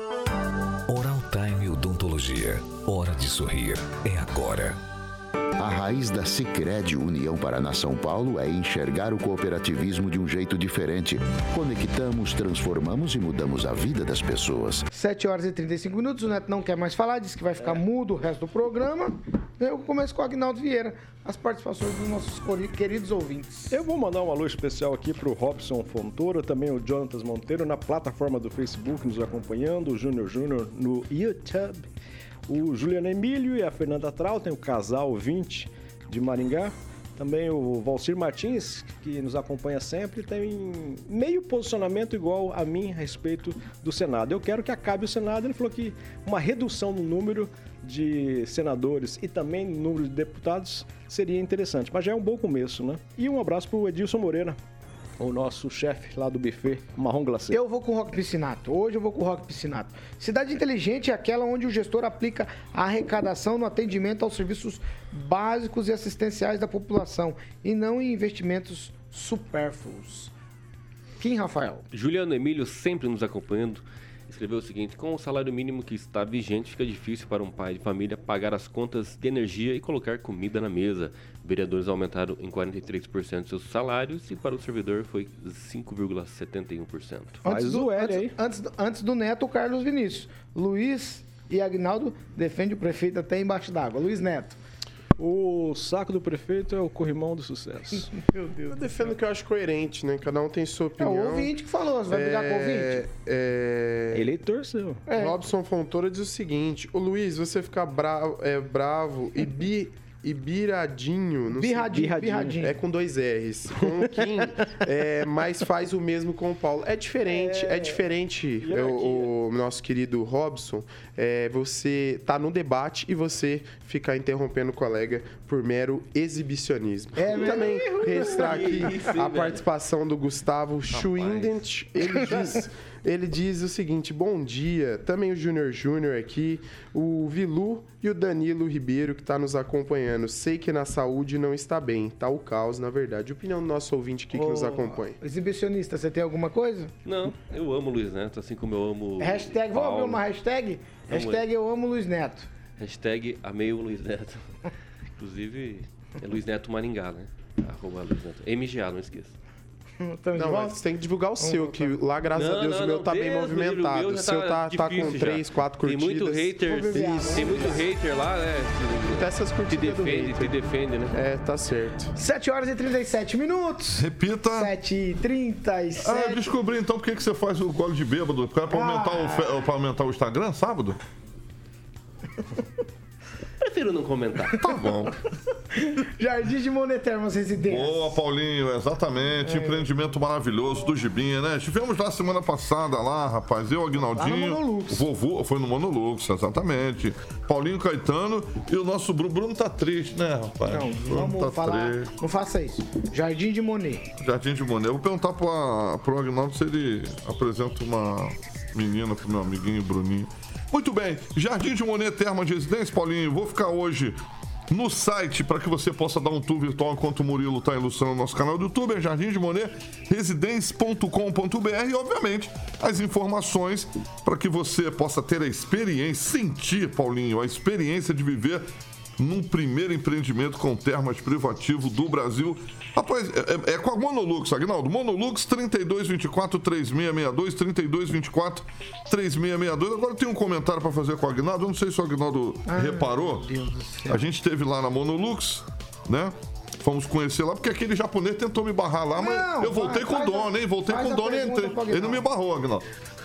Oral Time Odontologia. Hora de sorrir. É agora. A raiz da Sicredi União Paraná São Paulo é enxergar o cooperativismo de um jeito diferente. Conectamos, transformamos e mudamos a vida das pessoas. 7 horas e 35 minutos. O Neto não quer mais falar, disse que vai ficar mudo o resto do programa. Eu começo com o Agnaldo Vieira, as participações dos nossos queridos ouvintes. Eu vou mandar um alô especial aqui pro Robson Fontoura, também o Jonatas Monteiro na plataforma do Facebook nos acompanhando, o Júnior Júnior no YouTube, o Juliano Emílio e a Fernanda Trautem, o casal 20 de Maringá. Também o Valcir Martins, que nos acompanha sempre, tem meio posicionamento igual a mim a respeito do Senado. Eu quero que acabe o Senado. Ele falou que uma redução no número de senadores e também no número de deputados seria interessante. Mas já é um bom começo, né? E um abraço para o Edilson Moreira, o nosso chefe lá do buffet Marrom Glacê. Eu vou com o Rock Piscinato. Hoje eu vou com o Rock Piscinato. Cidade inteligente é aquela onde o gestor aplica a arrecadação no atendimento aos serviços básicos e assistenciais da população e não em investimentos supérfluos. Kim Rafael. Juliano Emílio, sempre nos acompanhando, escreveu o seguinte: Com o salário mínimo que está vigente, fica difícil para um pai de família pagar as contas de energia e colocar comida na mesa. Vereadores aumentaram em 43% seus salários e para o servidor foi 5,71%. Antes do, antes, antes, do- antes do Neto, o Carlos Vinícius. Luiz e Agnaldo defende o prefeito até embaixo d'água. Luiz Neto. O saco do prefeito é o corrimão do sucesso. Meu Deus. Eu defendo que eu acho coerente, né? Cada um tem sua É opinião. o ouvinte que falou. Você vai brigar com o ouvinte? É... Eleitor seu. É. Robson Fontoura diz o seguinte: O Luiz, você ficar bravo, é, bravo e bi Ibiradinho. Não sei. Birradinho, Birradinho. birradinho. É com dois R's. Com o Kim, é, mas faz o mesmo com o Paulo. É diferente, é, diferente, é, o, o nosso querido Robson. É, você tá no debate e você ficar interrompendo o colega por mero exibicionismo. É e também registrar aqui Isso, a velho? participação do Gustavo Schwindent. Ele diz, ele diz o seguinte: bom dia. Também o Júnior Júnior aqui, o Vilu e o Danilo Ribeiro que está nos acompanhando. Sei que na saúde não está bem, tá o caos, na verdade. Opinião do nosso ouvinte aqui que nos acompanha. Exibicionista, você tem alguma coisa? Não, eu amo o Luiz Neto, assim como eu amo. Hashtag, vamos abrir uma hashtag? Hashtag eu amo Luiz Neto. Hashtag amei o Luiz Neto. Inclusive, é Luiz Neto Maringá, né? Arroba Luiz Neto. MGA, não esqueça. Tamo de Não, mas você tem que divulgar o seu, que lá, graças Não, a Deus, não, o meu não, tá bem movimentado. O já seu tá, tá com difícil já. 3, 4 curtidas. Tem muito hater, Vou ver Isso. tem muito hater lá, né? Até essas Te curtidas do defende, te hater. defende, né? É, tá certo. 7 horas e 37 minutos. Repita. 7 e 37. Ah, eu descobri então por que que você faz o gole de bêbado. Cara, pra aumentar, o, pra aumentar o Instagram, sábado? Prefiro não comentar. Tá bom. Jardim de Monetermas Residência. Boa, Paulinho, exatamente. Empreendimento maravilhoso do Gibinha, né? Estivemos lá semana passada, lá, rapaz. Eu, Aguinaldinho. Lá no Monolux. Vovô, foi no Monolux, exatamente. Paulinho Caetano e o nosso Bruno. Bruno tá triste, né, rapaz? Não, Bruno vamos tá falar. triste. Não faça isso. Jardim de Monet. Jardim de Monet. Eu vou perguntar pra, pro Agnaldo se ele apresenta uma menina pro meu amiguinho Bruninho. Muito bem. Jardim de Monet Terma de Residência, Paulinho. Vou ficar hoje no site para que você possa dar um tour virtual enquanto o Murilo está ilustrando o nosso canal do YouTube. É Jardim de Monet e, obviamente, as informações para que você possa ter a experiência, sentir, Paulinho, a experiência de viver num primeiro empreendimento com termas privativo do Brasil. Rapaz, é, é- é com a Monolux, Agnaldo. Monolux 3224-3662, 3224-3662. Agora tem um comentário para fazer com o Agnaldo. Eu não sei se o Agnaldo reparou. A gente esteve lá na Monolux, né? Fomos conhecer lá, porque aquele japonês tentou me barrar lá, mas Não, eu voltei faz- com o dono, hein? Voltei com o dono e entrei. Ele não me barrou, Agnaldo.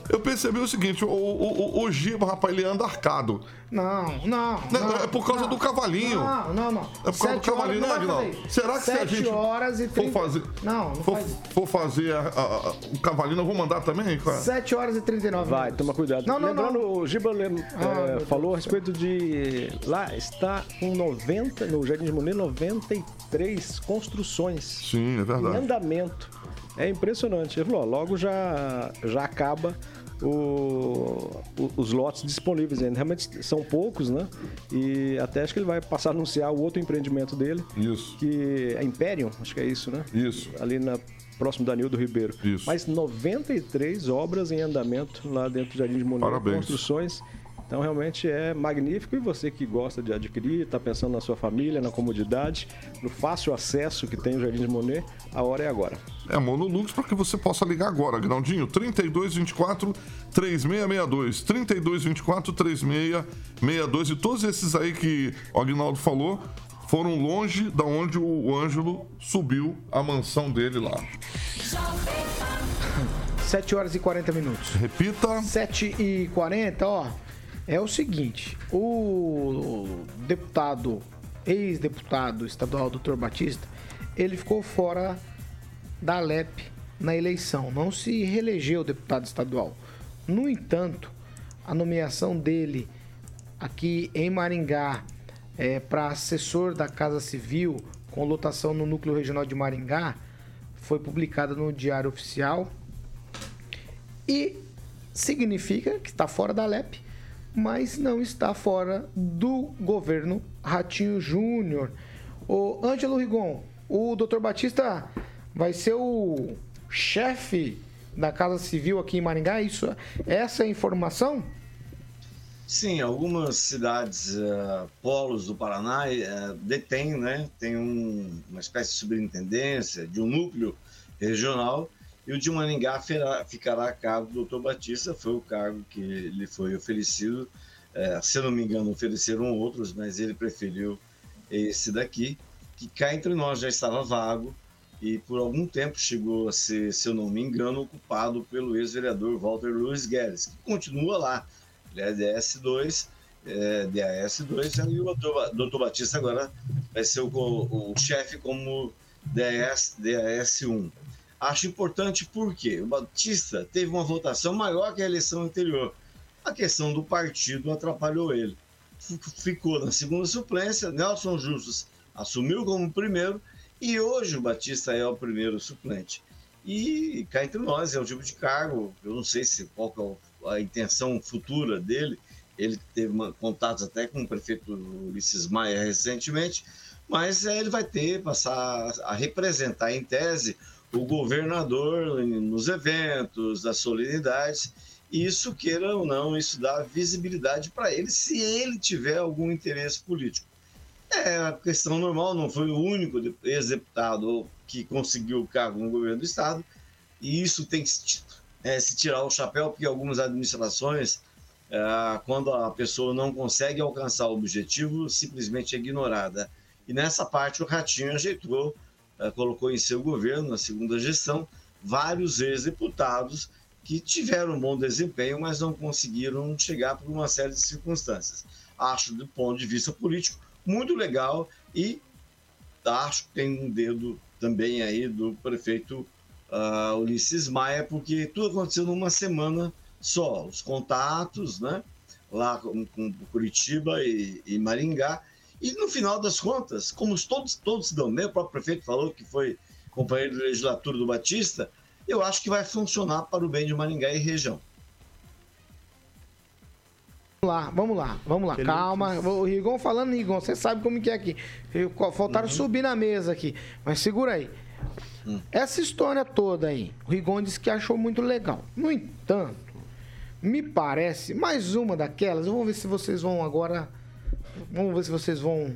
Eu percebi o seguinte, o, o, o, o Giba, rapaz, ele anda arcado. Não, não. Não, não, é por causa não. do cavalinho. Não, não, não. É por causa do Sete cavalinho, horas né, Aguinaldo? Será que se a Sete gente horas e for 30... fazer. Não, não for, faz. for fazer a- a- a- o cavalinho, eu vou mandar também, cara. 7 horas e 39 Vai, minutos. toma cuidado. Não, não, Lembrando, não. o Giba Ah, é, falou a respeito de. Lá está com 90, no Jardim de Monet, 93 construções Sim, é em verdade. andamento. É impressionante. Ele falou, logo já, já acaba o- o- os lotes disponíveis ainda. Realmente são poucos, né? E até acho que ele vai passar a anunciar o outro empreendimento dele, Isso, que é Imperium, acho que é isso, né? isso. ali na próximo da Nildo Ribeiro. Isso. Mas 93 obras em andamento lá dentro do Jardim de Monet, Parabéns. construções. Então realmente é magnífico e você que gosta de adquirir, está pensando na sua família, na comodidade, no fácil acesso que tem o Jardim de Monet, a hora é agora. É Monolux para que você possa ligar agora, Grandinho. 3224 3662. 3224 3662. E todos esses aí que o Agnaldo falou foram longe da onde o Ângelo subiu a mansão dele lá. 7 horas e 40 minutos. Repita. 7 e 40, ó. É o seguinte, o deputado, ex-deputado estadual Dr. Batista, ele ficou fora da Alep na eleição, não se reelegeu deputado estadual. No entanto, a nomeação dele aqui em Maringá para assessor da Casa Civil com lotação no núcleo regional de Maringá foi publicada no Diário Oficial e significa que está fora da Alep, mas não está fora do governo Ratinho Júnior. O Ângelo Rigon, o Dr. Batista vai ser o chefe da Casa Civil aqui em Maringá, isso, essa é a informação? Sim, algumas cidades, eh, polos do Paraná, eh, detêm, né? Tem um- uma espécie de superintendência, de um núcleo regional, e o de Maringá ficará a cargo do Dr. Batista, foi o cargo que lhe foi oferecido. Eh, se eu não me engano, ofereceram outros, mas ele preferiu esse daqui, que cá entre nós já estava vago, e por algum tempo chegou a ser, se eu não me engano, ocupado pelo ex-vereador Walter Luiz Guedes, que continua lá. Ele é DS2 é, DAS2 e o doutor, doutor Batista agora vai ser o, o, o chefe como DAS, DAS1. Acho importante porque o Batista teve uma votação maior que a eleição anterior. A questão do partido atrapalhou ele. Ficou na segunda suplência, Nelson Justus assumiu como primeiro e hoje o Batista é o primeiro suplente. E cá entre nós, é o tipo de cargo, eu não sei se qual é a intenção futura dele, ele teve uma, contatos até com o prefeito Ulisses Maia recentemente, mas é, ele vai ter, passar a representar em tese o governador nos eventos, das solenidades. Isso, queira ou não, isso dá visibilidade para ele, se ele tiver algum interesse político. É a questão normal, não foi o único ex-deputado que conseguiu o cargo no governo do Estado, e isso tem que é, se tirar o chapéu, porque algumas administrações, é, quando a pessoa não consegue alcançar o objetivo, simplesmente é ignorada. E nessa parte o Ratinho ajeitou colocou em seu governo, na segunda gestão, vários ex-deputados que tiveram um bom desempenho, mas não conseguiram chegar por uma série de circunstâncias. Acho, do ponto de vista político, muito legal e acho que tem um dedo também aí do prefeito uh, Ulisses Maia, porque tudo aconteceu numa semana só. Os contatos, né? Lá com, com Curitiba e, e Maringá, e no final das contas, como todos, todos se dão bem, o próprio prefeito falou que foi companheiro de legislatura do Batista, eu acho que vai funcionar para o bem de Maringá e região. Vamos lá, vamos lá, vamos lá, calma. O Rigon falando, Rigon, você sabe como que é aqui. Faltaram uhum. subir na mesa aqui, mas segura aí. Hum. Essa história toda aí, o Rigon disse que achou muito legal. No entanto, me parece mais uma daquelas. Vamos ver se vocês vão agora Vamos ver se vocês vão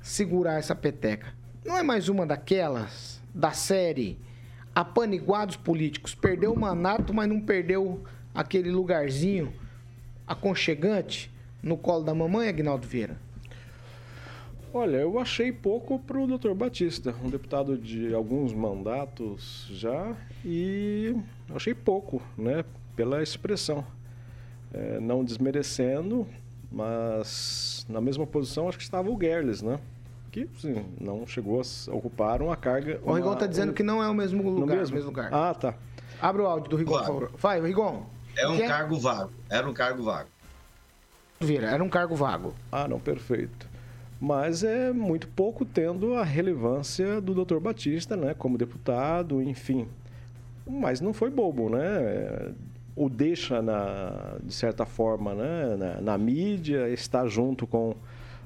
segurar essa peteca. Não é mais uma daquelas da série Apaniguados Políticos. Perdeu o mandato, mas não perdeu aquele lugarzinho aconchegante no colo da mamãe, Agnaldo Vieira? Olha, eu achei pouco para o doutor Batista, um deputado de alguns mandatos já, e achei pouco, né, pela expressão. É, não desmerecendo, mas na mesma posição acho que estava o Gerles, né? Que sim, não chegou a ocupar uma carga. O Rigon está dizendo um... que não é o mesmo lugar. Mesmo? mesmo lugar. Ah, tá. Abre o áudio do Rigon, claro. por favor. Vai, Rigon. É um cargo vago. Era um cargo vago. Vira, era um cargo vago. Ah, não, perfeito. Mas é muito pouco tendo a relevância do Dr. Batista, né, como deputado, enfim. Mas não foi bobo, né? O deixa, na, de certa forma, né, na, na mídia, está junto com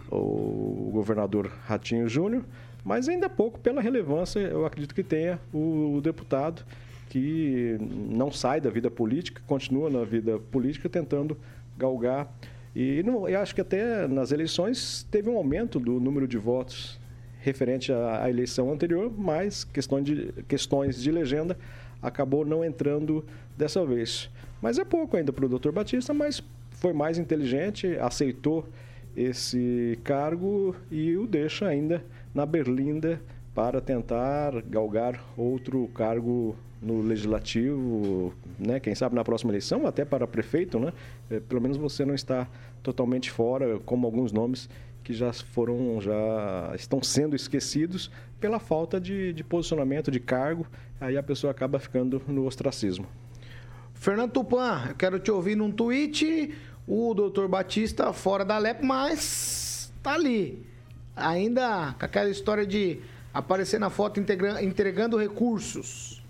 o governador Ratinho Júnior, mas ainda pouco pela relevância, eu acredito que tenha o, o, deputado que não sai da vida política, continua na vida política tentando galgar. E não, eu acho que até nas eleições teve um aumento do número de votos referente à, à eleição anterior, mas questões de, questões de legenda acabou não entrando dessa vez. Mas é pouco ainda para o Dr. Batista, mas foi mais inteligente, aceitou esse cargo e o deixa ainda na berlinda para tentar galgar outro cargo no legislativo, né? Quem sabe na próxima eleição, até para prefeito, né? É, pelo menos você não está totalmente fora, como alguns nomes que já foram, já estão sendo esquecidos pela falta de, de posicionamento, de cargo, aí a pessoa acaba ficando no ostracismo. Fernando Tupan, eu quero te ouvir num tweet. O doutor Batista fora da LEP, mas tá ali. Ainda com aquela história de aparecer na foto entregando recursos.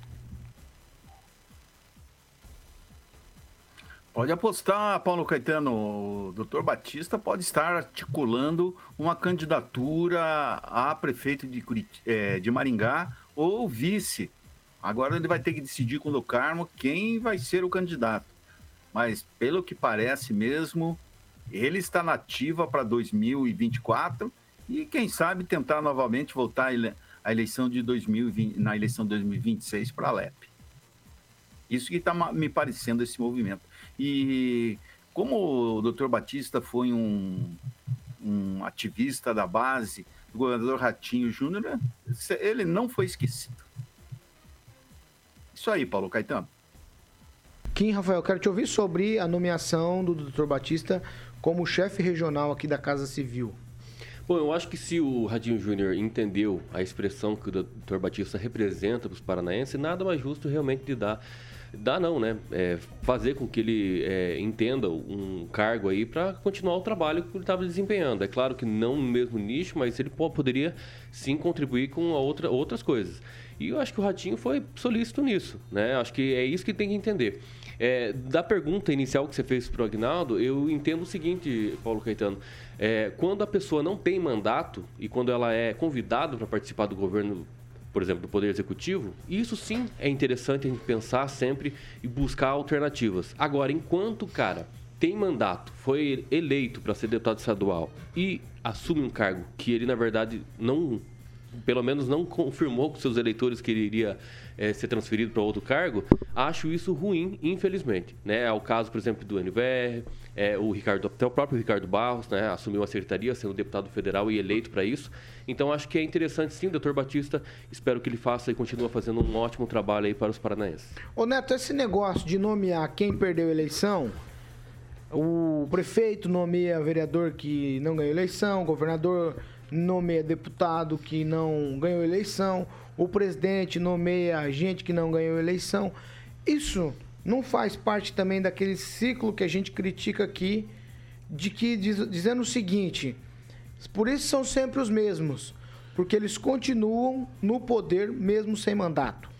Pode apostar, Paulo Caetano. O doutor Batista pode estar articulando uma candidatura a prefeito de, Curit é, de Maringá ou vice Agora ele vai ter que decidir com o Carmo quem vai ser o candidato. Mas, pelo que parece mesmo, ele está nativa para 2024 e, quem sabe, tentar novamente voltar à eleição de 2020, na eleição de 2026 para a LEP. Isso que está me parecendo esse movimento. E como o doutor Batista foi um, um ativista da base do governador Ratinho Júnior, ele não foi esquecido. Isso aí, Paulo Caetano. Kim, Rafael, quero te ouvir sobre a nomeação do Dr. Batista como chefe regional aqui da Casa Civil. Bom, eu acho que se o Radinho Júnior entendeu a expressão que o Dr. Batista representa para os paranaenses, nada mais justo realmente de dar Dá não, né? É, fazer com que ele é, entenda um cargo aí para continuar o trabalho que ele estava desempenhando. É claro que não no mesmo nicho, mas ele poderia sim contribuir com outra, outras coisas. E eu acho que o Ratinho foi solícito nisso, né? Acho que é isso que tem que entender. É, da pergunta inicial que você fez para o Agnaldo, eu entendo o seguinte, Paulo Caetano. É, quando a pessoa não tem mandato e quando ela é convidada para participar do governo, por exemplo, do Poder Executivo, isso sim é interessante a gente pensar sempre e buscar alternativas. Agora, enquanto o cara tem mandato, foi eleito para ser deputado estadual e assume um cargo que ele, na verdade, não pelo menos não confirmou com seus eleitores que ele iria é, ser transferido para outro cargo, acho isso ruim, infelizmente. Né? É o caso, por exemplo, do NVR, é, o Ricardo, até o próprio Ricardo Barros né, assumiu a secretaria, sendo deputado federal e eleito para isso. Então acho que é interessante sim, doutor Batista. Espero que ele faça e continue fazendo um ótimo trabalho aí para os paranaenses. Ô Neto, esse negócio de nomear quem perdeu a eleição, o prefeito nomeia vereador que não ganhou eleição, governador nomeia deputado que não ganhou eleição, o presidente nomeia gente que não ganhou eleição. Isso não faz parte também daquele ciclo que a gente critica aqui, de que diz, dizendo o seguinte: por isso são sempre os mesmos, porque eles continuam no poder mesmo sem mandato.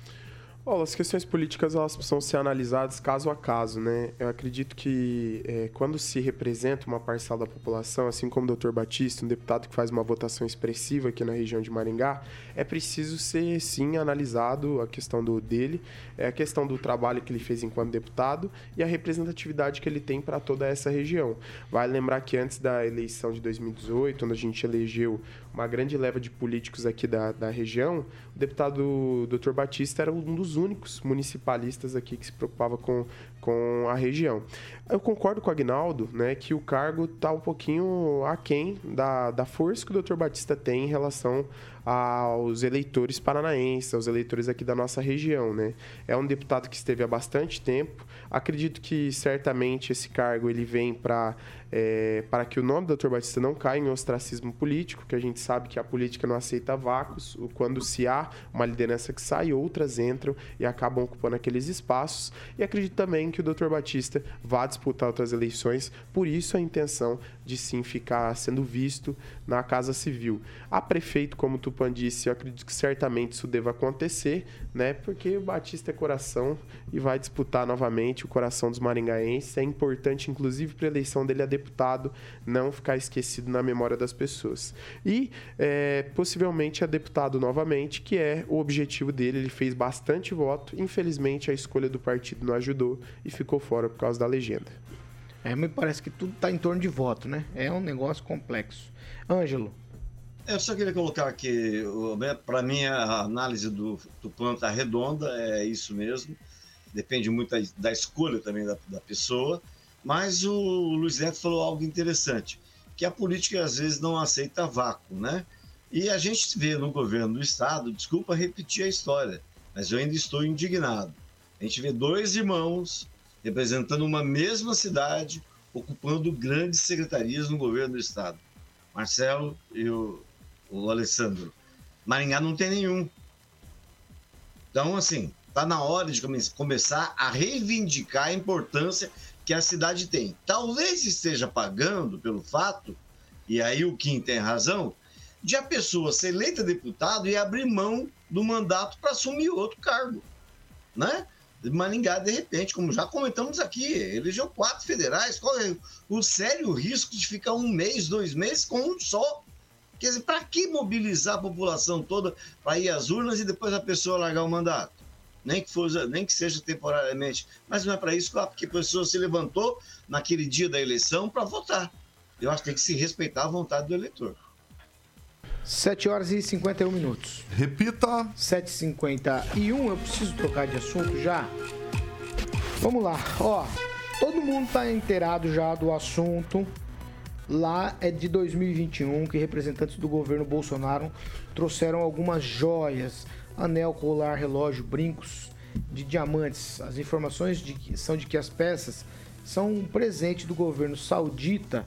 Bom, as questões políticas elas precisam ser analisadas caso a caso, né? Eu acredito que é, quando se representa uma parcela da população, assim como o Dr. Batista, um deputado que faz uma votação expressiva aqui na região de Maringá, é preciso ser sim analisado a questão do dele, é a questão do trabalho que ele fez enquanto deputado e a representatividade que ele tem para toda essa região. Vale lembrar que antes da eleição de 2018, onde a gente elegeu uma grande leva de políticos aqui da, da região, o deputado Dr. Batista era um dos únicos municipalistas aqui que se preocupava com, com a região. Eu concordo com o Agnaldo né, que o cargo está um pouquinho aquém da, da força que o Dr. Batista tem em relação aos eleitores paranaenses, aos eleitores aqui da nossa região, né? É um deputado que esteve há bastante tempo. Acredito que certamente esse cargo ele vem para é, para que o nome do Dr. Batista não caia em ostracismo político, que a gente sabe que a política não aceita vácuos. Quando se há uma liderança que sai, outras entram e acabam ocupando aqueles espaços. E acredito também que o Dr. Batista vá disputar outras eleições, por isso a intenção de sim ficar sendo visto na Casa Civil. A prefeito, como tu Tupan disse, eu acredito que certamente isso deva acontecer, né? Porque o Batista é coração e vai disputar novamente o coração dos maringaenses. É importante, inclusive, para a eleição dele a deputado não ficar esquecido na memória das pessoas. E é, possivelmente a deputado novamente, que é o objetivo dele. Ele fez bastante voto. Infelizmente, a escolha do partido não ajudou e ficou fora por causa da legenda. É, me parece que tudo está em torno de voto, né? É um negócio complexo. Ângelo. Eu só queria colocar que, para mim, a análise do Tupan está redonda, é isso mesmo. Depende muito da, da escolha também da, da, pessoa. Mas o Luiz Neto falou algo interessante, que a política às vezes não aceita vácuo, né? E a gente vê no governo do Estado, desculpa repetir a história, mas eu ainda estou indignado. A gente vê dois irmãos representando uma mesma cidade, ocupando grandes secretarias no governo do Estado. Marcelo e o o Alessandro. Maringá não tem nenhum. Então, assim, está na hora de come começar a reivindicar a importância que a cidade tem. Talvez esteja pagando pelo fato, e aí o Kim tem razão, de a pessoa ser eleita deputado e abrir mão do mandato para assumir outro cargo. Né? Maringá, de repente, como já comentamos aqui, elegeu quatro federais. É o sério risco de ficar um mês, dois meses com um só? Quer dizer, para que mobilizar a população toda para ir às urnas e depois a pessoa largar o mandato? Nem que, for, nem que seja temporariamente. Mas não é para isso, claro, porque a pessoa se levantou naquele dia da eleição para votar. Eu acho que tem que se respeitar a vontade do eleitor. 7 horas e 51 minutos. Repita. 7h51. Eu preciso trocar de assunto já. Vamos lá. Ó, todo mundo está inteirado já do assunto Lá é de 2021 que representantes do governo Bolsonaro trouxeram algumas joias, anel, colar, relógio, brincos de diamantes. As informações de são de que as peças são um presente do governo saudita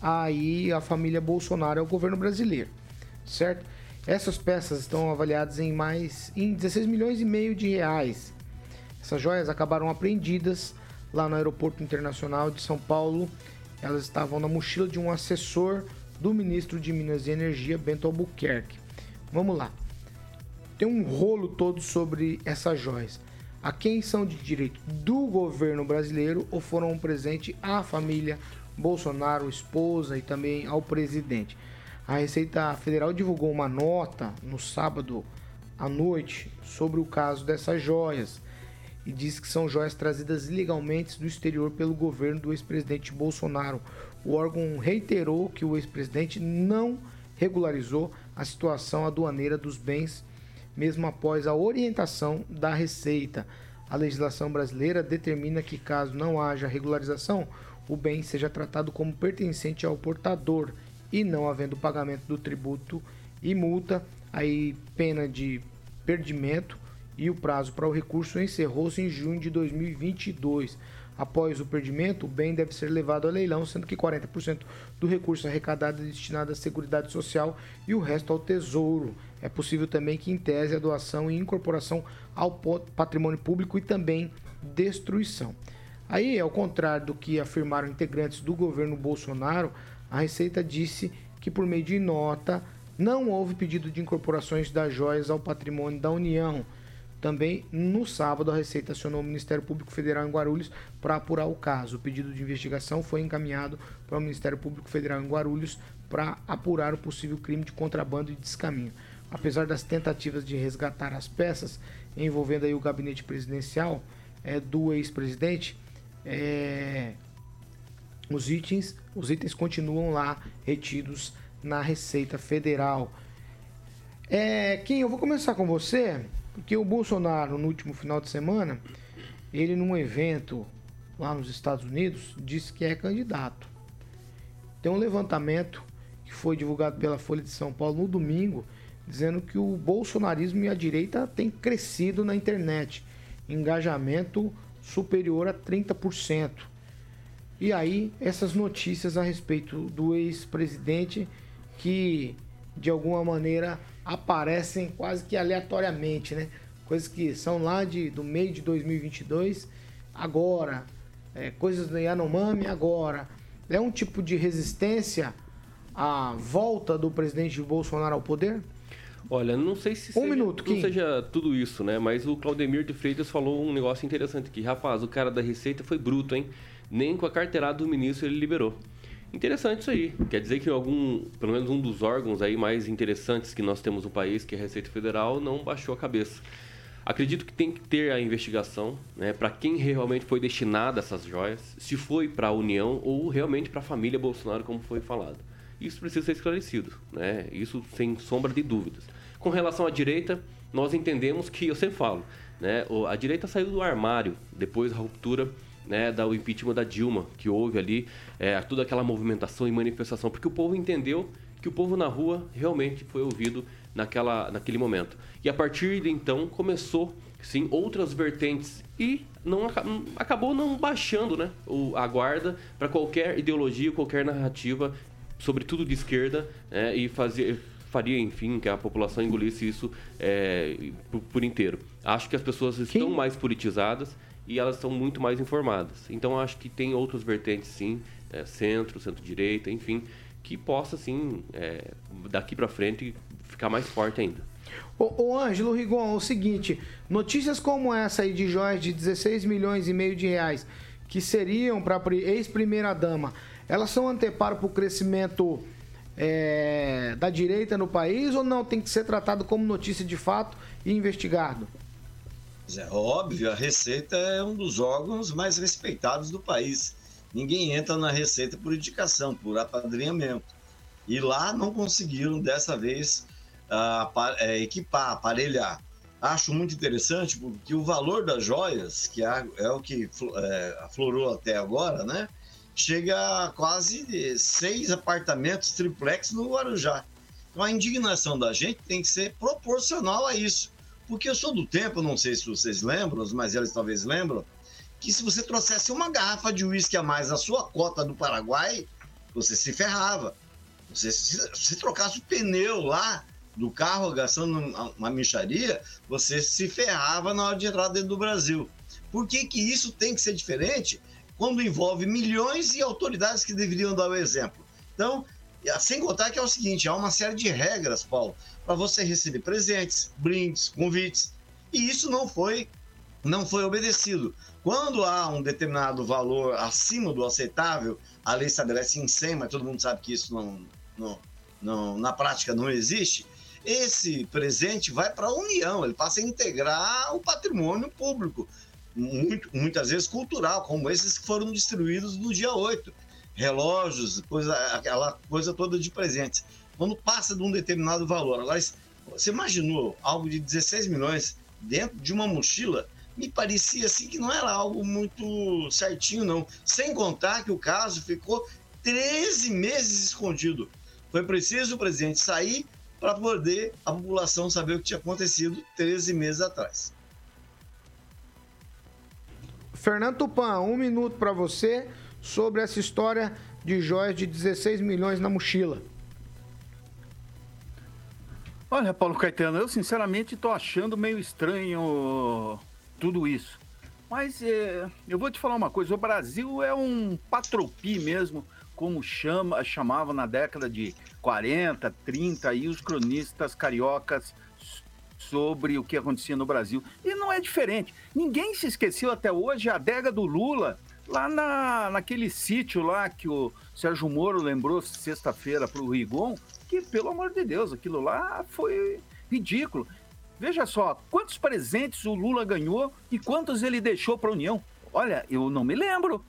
aí a família Bolsonaro ao governo brasileiro, certo? Essas peças estão avaliadas em mais em 16 milhões e meio de reais. Essas joias acabaram apreendidas lá no aeroporto internacional de São Paulo. Elas estavam na mochila de um assessor do ministro de Minas e Energia, Bento Albuquerque. Vamos lá. Tem um rolo todo sobre essas joias. A quem são de direito do governo brasileiro ou foram um presente à família Bolsonaro, esposa e também ao presidente? A Receita Federal divulgou uma nota no sábado à noite sobre o caso dessas joias e diz que são joias trazidas ilegalmente do exterior pelo governo do ex-presidente Bolsonaro. O órgão reiterou que o ex-presidente não regularizou a situação aduaneira dos bens, mesmo após a orientação da Receita. A legislação brasileira determina que, caso não haja regularização, o bem seja tratado como pertencente ao portador e não havendo pagamento do tributo e multa, aí pena de perdimento e o prazo para o recurso encerrou-se em junho de 2022. Após o perdimento, o bem deve ser levado a leilão, sendo que 40% do recurso arrecadado é destinado à Seguridade Social e o resto ao Tesouro. É possível também que, em tese, a doação e incorporação ao patrimônio público e também destruição. Aí, ao contrário do que afirmaram integrantes do governo Bolsonaro, a Receita disse que, por meio de nota, não houve pedido de incorporações das joias ao patrimônio da União. Também, no sábado, a Receita acionou o Ministério Público Federal em Guarulhos para apurar o caso. O pedido de investigação foi encaminhado para o Ministério Público Federal em Guarulhos para apurar o possível crime de contrabando e descaminho. Apesar das tentativas de resgatar as peças envolvendo aí o gabinete presidencial é, do ex-presidente, é, os itens, os itens continuam lá retidos na Receita Federal. É, Kim, eu vou começar com você, porque o Bolsonaro, no último final de semana, ele num evento lá nos Estados Unidos, disse que é candidato. Tem um levantamento que foi divulgado pela Folha de São Paulo no domingo, dizendo que o bolsonarismo e a direita têm crescido na internet. Engajamento superior a 30%. E aí, essas notícias a respeito do ex-presidente que de alguma maneira aparecem quase que aleatoriamente, né? Coisas que são lá de, do meio de 2022, agora. É, coisas do Yanomami, agora. É um tipo de resistência à volta do presidente Bolsonaro ao poder? Olha, não sei se um seja, minuto, não seja tudo isso, né? Mas o Claudemir de Freitas falou um negócio interessante aqui. Rapaz, o cara da Receita foi bruto, hein? nem com a carteirada do ministro ele liberou. Interessante isso aí. Quer dizer que algum, pelo menos um dos órgãos aí mais interessantes que nós temos no país, que é a Receita Federal, não baixou a cabeça. Acredito que tem que ter a investigação, né, para quem realmente foi destinada essas joias, se foi para a União ou realmente para a família Bolsonaro, como foi falado. Isso precisa ser esclarecido, né? Isso sem sombra de dúvidas. Com relação à direita, nós entendemos que eu sempre falo, né, a direita saiu do armário depois da ruptura né, da o impeachment da Dilma, que houve ali, é, toda aquela movimentação e manifestação, porque o povo entendeu que o povo na rua realmente foi ouvido naquela, naquele momento. E a partir de então começou, sim, outras vertentes e não acabou não baixando, né, o, a guarda para qualquer ideologia, qualquer narrativa, sobretudo de esquerda, né, e fazer faria, enfim, que a população engolisse isso é, por, por, inteiro. Acho que as pessoas estão Quem? mais politizadas e elas são muito mais informadas. Então acho que tem outras vertentes sim, é, centro, centro-direita, enfim, que possa sim é, daqui para frente ficar mais forte ainda. Ô, Ângelo Rigon, o seguinte, notícias como essa aí de joias de 16 milhões e meio de reais que seriam para ex-primeira dama, elas são anteparo para o crescimento é, da direita no país ou não tem que ser tratado como notícia de fato e investigado? É óbvio, a Receita é um dos órgãos mais respeitados do país. Ninguém entra na Receita por indicação, por apadrinhamento. E lá não conseguiram, dessa vez, uh, equipar, aparelhar. Acho muito interessante porque o valor das joias, que é, é o que é, aflorou até agora, né? Chega a quase seis apartamentos triplex no Guarujá. Então a indignação da gente tem que ser proporcional a isso Porque eu sou do tempo, não sei se vocês lembram, os mais velhos talvez lembram, que se você trouxesse uma garrafa de uísque a mais na sua cota do Paraguai, você se ferrava. Você, se você trocasse o pneu lá do carro gastando uma, uma micharia, você se ferrava na hora de entrar dentro do Brasil. Por que, que isso tem que ser diferente quando envolve milhões e autoridades que deveriam dar o exemplo? Então, sem contar que é o seguinte, há uma série de regras, Paulo, para você receber presentes, brindes, convites, e isso não foi não foi obedecido. Quando há um determinado valor acima do aceitável, a lei estabelece em 100, mas todo mundo sabe que isso não, não, não na prática não existe. Esse presente vai para a União, ele passa a integrar o patrimônio público, muito, muitas vezes cultural, como esses que foram distribuídos no dia 8. Relógios, coisa, aquela coisa toda de presentes. Quando passa de um determinado valor. Agora, você imaginou algo de 16 milhões dentro de uma mochila? me parecia assim que não era algo muito certinho, não. Sem contar que o caso ficou 13 meses escondido. Foi preciso o presidente sair para poder a população saber o que tinha acontecido 13 meses atrás. Fernando Tupan, um minuto para você sobre essa história de joias de 16 milhões na mochila. Olha, Paulo Caetano, eu sinceramente estou achando meio estranho tudo isso. Mas é, eu vou te falar uma coisa: o Brasil é um patropi mesmo, como chama, chamava na década de 40, 30, aí os cronistas cariocas sobre o que acontecia no Brasil. E não é diferente. Ninguém se esqueceu até hoje a adega do Lula, lá na, naquele sítio lá que o Sérgio Moro lembrou sexta-feira para o Rigon, que, pelo amor de Deus, aquilo lá foi ridículo. Veja só, quantos presentes o Lula ganhou e quantos ele deixou para a União? Olha, eu não me lembro.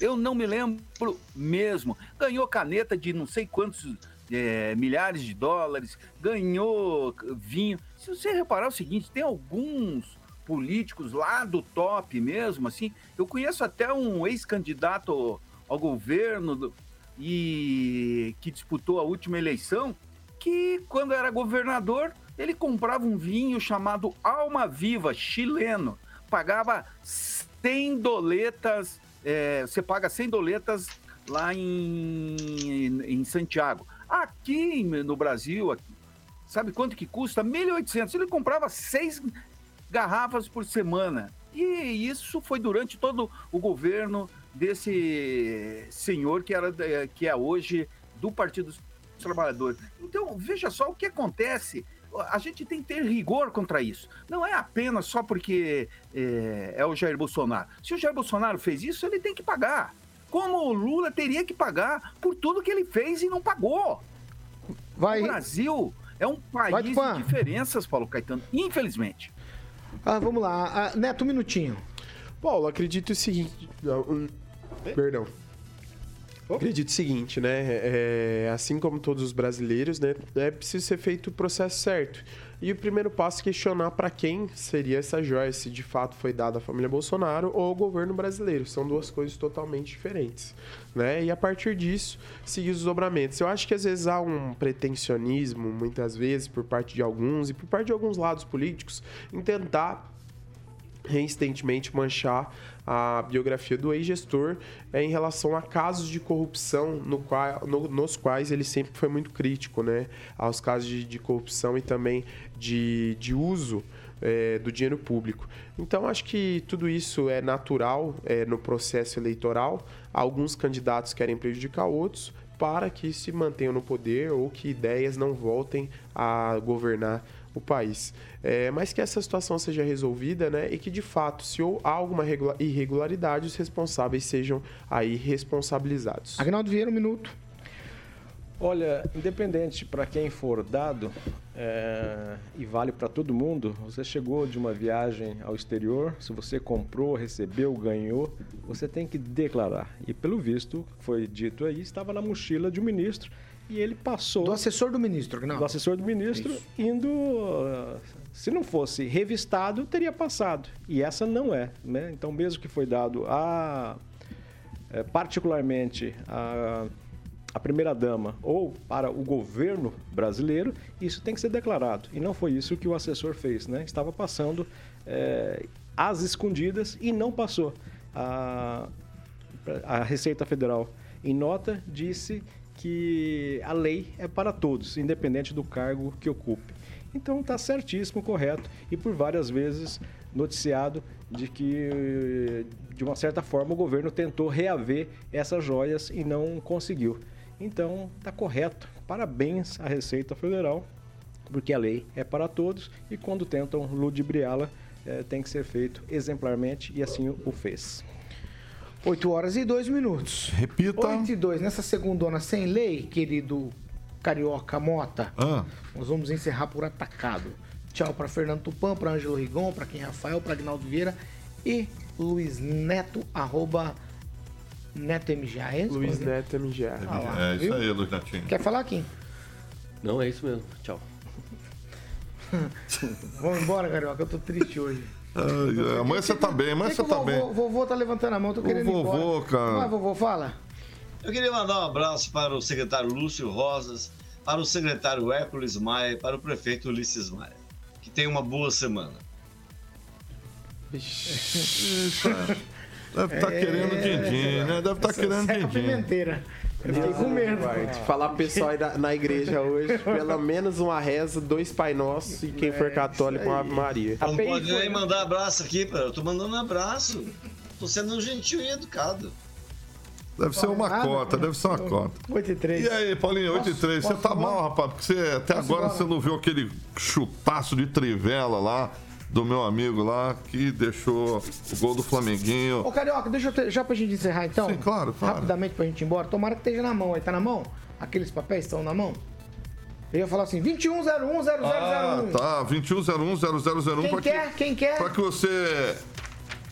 Eu não me lembro mesmo. Ganhou caneta de não sei quantos é, milhares de dólares, ganhou vinho. Se você reparar é o seguinte, tem alguns políticos lá do top mesmo, assim. Eu conheço até um ex-candidato ao governo do, e que disputou a última eleição, que quando era governador ele comprava um vinho chamado Alma Viva, chileno. Pagava 100 doletas, é, você paga 100 doletas lá em, em Santiago. Aqui no Brasil, aqui, sabe quanto que custa? 1.800. Ele comprava seis garrafas por semana. E isso foi durante todo o governo desse senhor que, era, que é hoje do Partido dos Trabalhadores. Então, veja só o que acontece a gente tem que ter rigor contra isso. Não é apenas só porque é, é, o Jair Bolsonaro. Se o Jair Bolsonaro fez isso, ele tem que pagar. Como o Lula teria que pagar por tudo que ele fez e não pagou. Vai. O Brasil é um país de diferenças, Paulo Caetano, infelizmente. Ah, vamos lá. Ah, Neto, um minutinho. Paulo, acredito o seguinte. Perdão. Acredito o seguinte, né? É, assim como todos os brasileiros, né? É preciso ser feito o processo certo. E o primeiro passo é questionar para quem seria essa joia, se de fato foi dada à família Bolsonaro ou ao governo brasileiro. São duas coisas totalmente diferentes. Né? E a partir disso, seguir os dobramentos. Eu acho que às vezes há um pretensionismo, muitas vezes, por parte de alguns e por parte de alguns lados políticos, em tentar reinsistentemente manchar a biografia do ex-gestor é, em relação a casos de corrupção no qual, no, nos quais ele sempre foi muito crítico, né? Aos casos de, de corrupção e também de, de uso é, do dinheiro público. Então, acho que tudo isso é natural é, no processo eleitoral. Alguns candidatos querem prejudicar outros para que se mantenham no poder ou que ideias não voltem a governar o país. É, mas que essa situação seja resolvida, né? E que de fato, se há alguma irregularidade, os responsáveis sejam aí responsabilizados. Agnaldo Vieira, um minuto. Olha, independente para quem for dado, é, e vale para todo mundo, você chegou de uma viagem ao exterior, se você comprou, recebeu, ganhou, você tem que declarar. E pelo visto, foi dito aí, estava na mochila de um ministro e ele passou. Do assessor do ministro, não? Do assessor do ministro, Isso. indo. Se não fosse revistado, teria passado. E essa não é. Né? Então, mesmo que foi dado a. É, particularmente a a primeira-dama ou para o governo brasileiro, isso tem que ser declarado. E não foi isso que o assessor fez, né? Estava passando é, às escondidas e não passou. A, a Receita Federal, em nota, disse que a lei é para todos, independente do cargo que ocupe. Então está certíssimo, correto, e por várias vezes noticiado de que, de uma certa forma, o governo tentou reaver essas joias e não conseguiu. Então está correto. Parabéns à Receita Federal, porque a lei é para todos e quando tentam ludibriá-la, é, tem que ser feito exemplarmente e assim o fez. 8 horas e 2 minutos. Repita. 8 e 2. Nessa segundona sem lei, querido Carioca Mota, Ah. nós vamos encerrar por atacado. Tchau para Fernando Tupan, para Ângelo Rigon, para quem Rafael, para Agnaldo Vieira e Luiz Neto, arroba Neto MGA. É isso? Luiz Neto MGA. Ah lá, É isso viu? aí, Luiz Netinho. Quer falar, Kim? Não, é isso mesmo. Tchau. Vamos embora, Carioca, eu tô triste hoje. Ai, amanhã você tá bem, amanhã você tá o bem. vovô, vovô tá levantando a mão, tô O querendo ir embora. vovô, cara. Vai, vovô, fala. Eu queria mandar um abraço para o secretário Lúcio Rosas, para o secretário Hércules Maia e para o prefeito Ulisses Maia. Que tenha uma boa semana. Deve estar querendo din-din, né? Deve estar querendo Seca din-din. Eu fiquei com medo. Vai, falar pro pessoal aí da- na igreja hoje, pelo menos uma reza, dois Pai Nossos e quem for católico, uma Ave Maria. Não pode nem mandar abraço aqui, pô. eu tô mandando um abraço. Tô sendo gentil e educado. Deve ser uma Nada, cota, deve ser uma cota. 8 e 3. E aí, Paulinho, 8 e 3, você tá mal, rapaz, porque você, até Posso agora você não viu aquele chutaço de trivela lá do meu amigo lá que deixou o gol do Flamenguinho. Ô, Carioca, deixa eu ter, já pra gente encerrar então. Sim, claro, claro. Rapidamente pra gente ir embora. Tomara que esteja na mão aí. Tá na mão? Aqueles papéis estão na mão? Eu ia falar assim, 21010001. Ah, tá, 21010001 Quem pra quer? Quem quer? Pra que você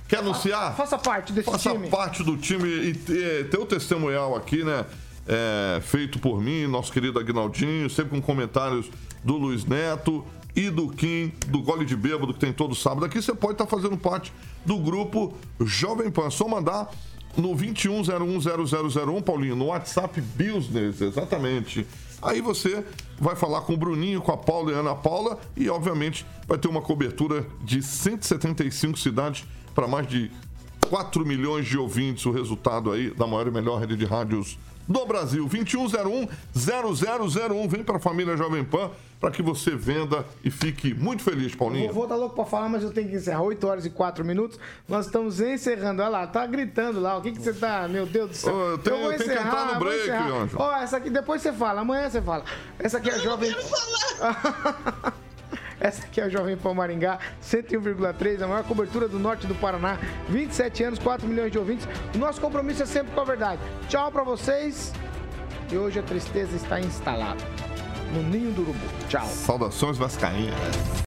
quer anunciar? Faça parte desse Faça time. parte do time e ter, ter o testemunhal aqui, né? é, feito por mim, nosso querido Agnaldinho, sempre com comentários do Luiz Neto e do Kim, do Gole de Bêbado, que tem todo sábado aqui. Você pode estar fazendo parte do grupo Jovem Pan. Só mandar no 21010001, Paulinho, no WhatsApp Business, exatamente. Aí você vai falar com o Bruninho, com a Paula e a Ana Paula e, obviamente, vai ter uma cobertura de 175 cidades para mais de 4 milhões de ouvintes, o resultado aí da maior e melhor rede de rádios do Brasil. 2101-0001. Vem para a família Jovem Pan para que você venda e fique muito feliz, O Paulinho. vovô tá louco pra falar, mas eu tenho que encerrar. 8 horas e 4 minutos. Nós estamos encerrando. Olha lá, tá gritando lá. O que que você tá. Meu Deus do céu. Eu tenho- vou eu tenho que entrar no vou break, encerrar. Ó, essa aqui depois você fala. Amanhã você fala. Essa aqui é a Jovem. Essa aqui é a Jovem Pan Maringá, 101,3, a maior cobertura do norte do Paraná, 27 anos, 4 milhões de ouvintes. O nosso compromisso é sempre com a verdade. Tchau pra vocês. E hoje a tristeza está instalada no ninho do urubu. Tchau. Saudações vascaínas.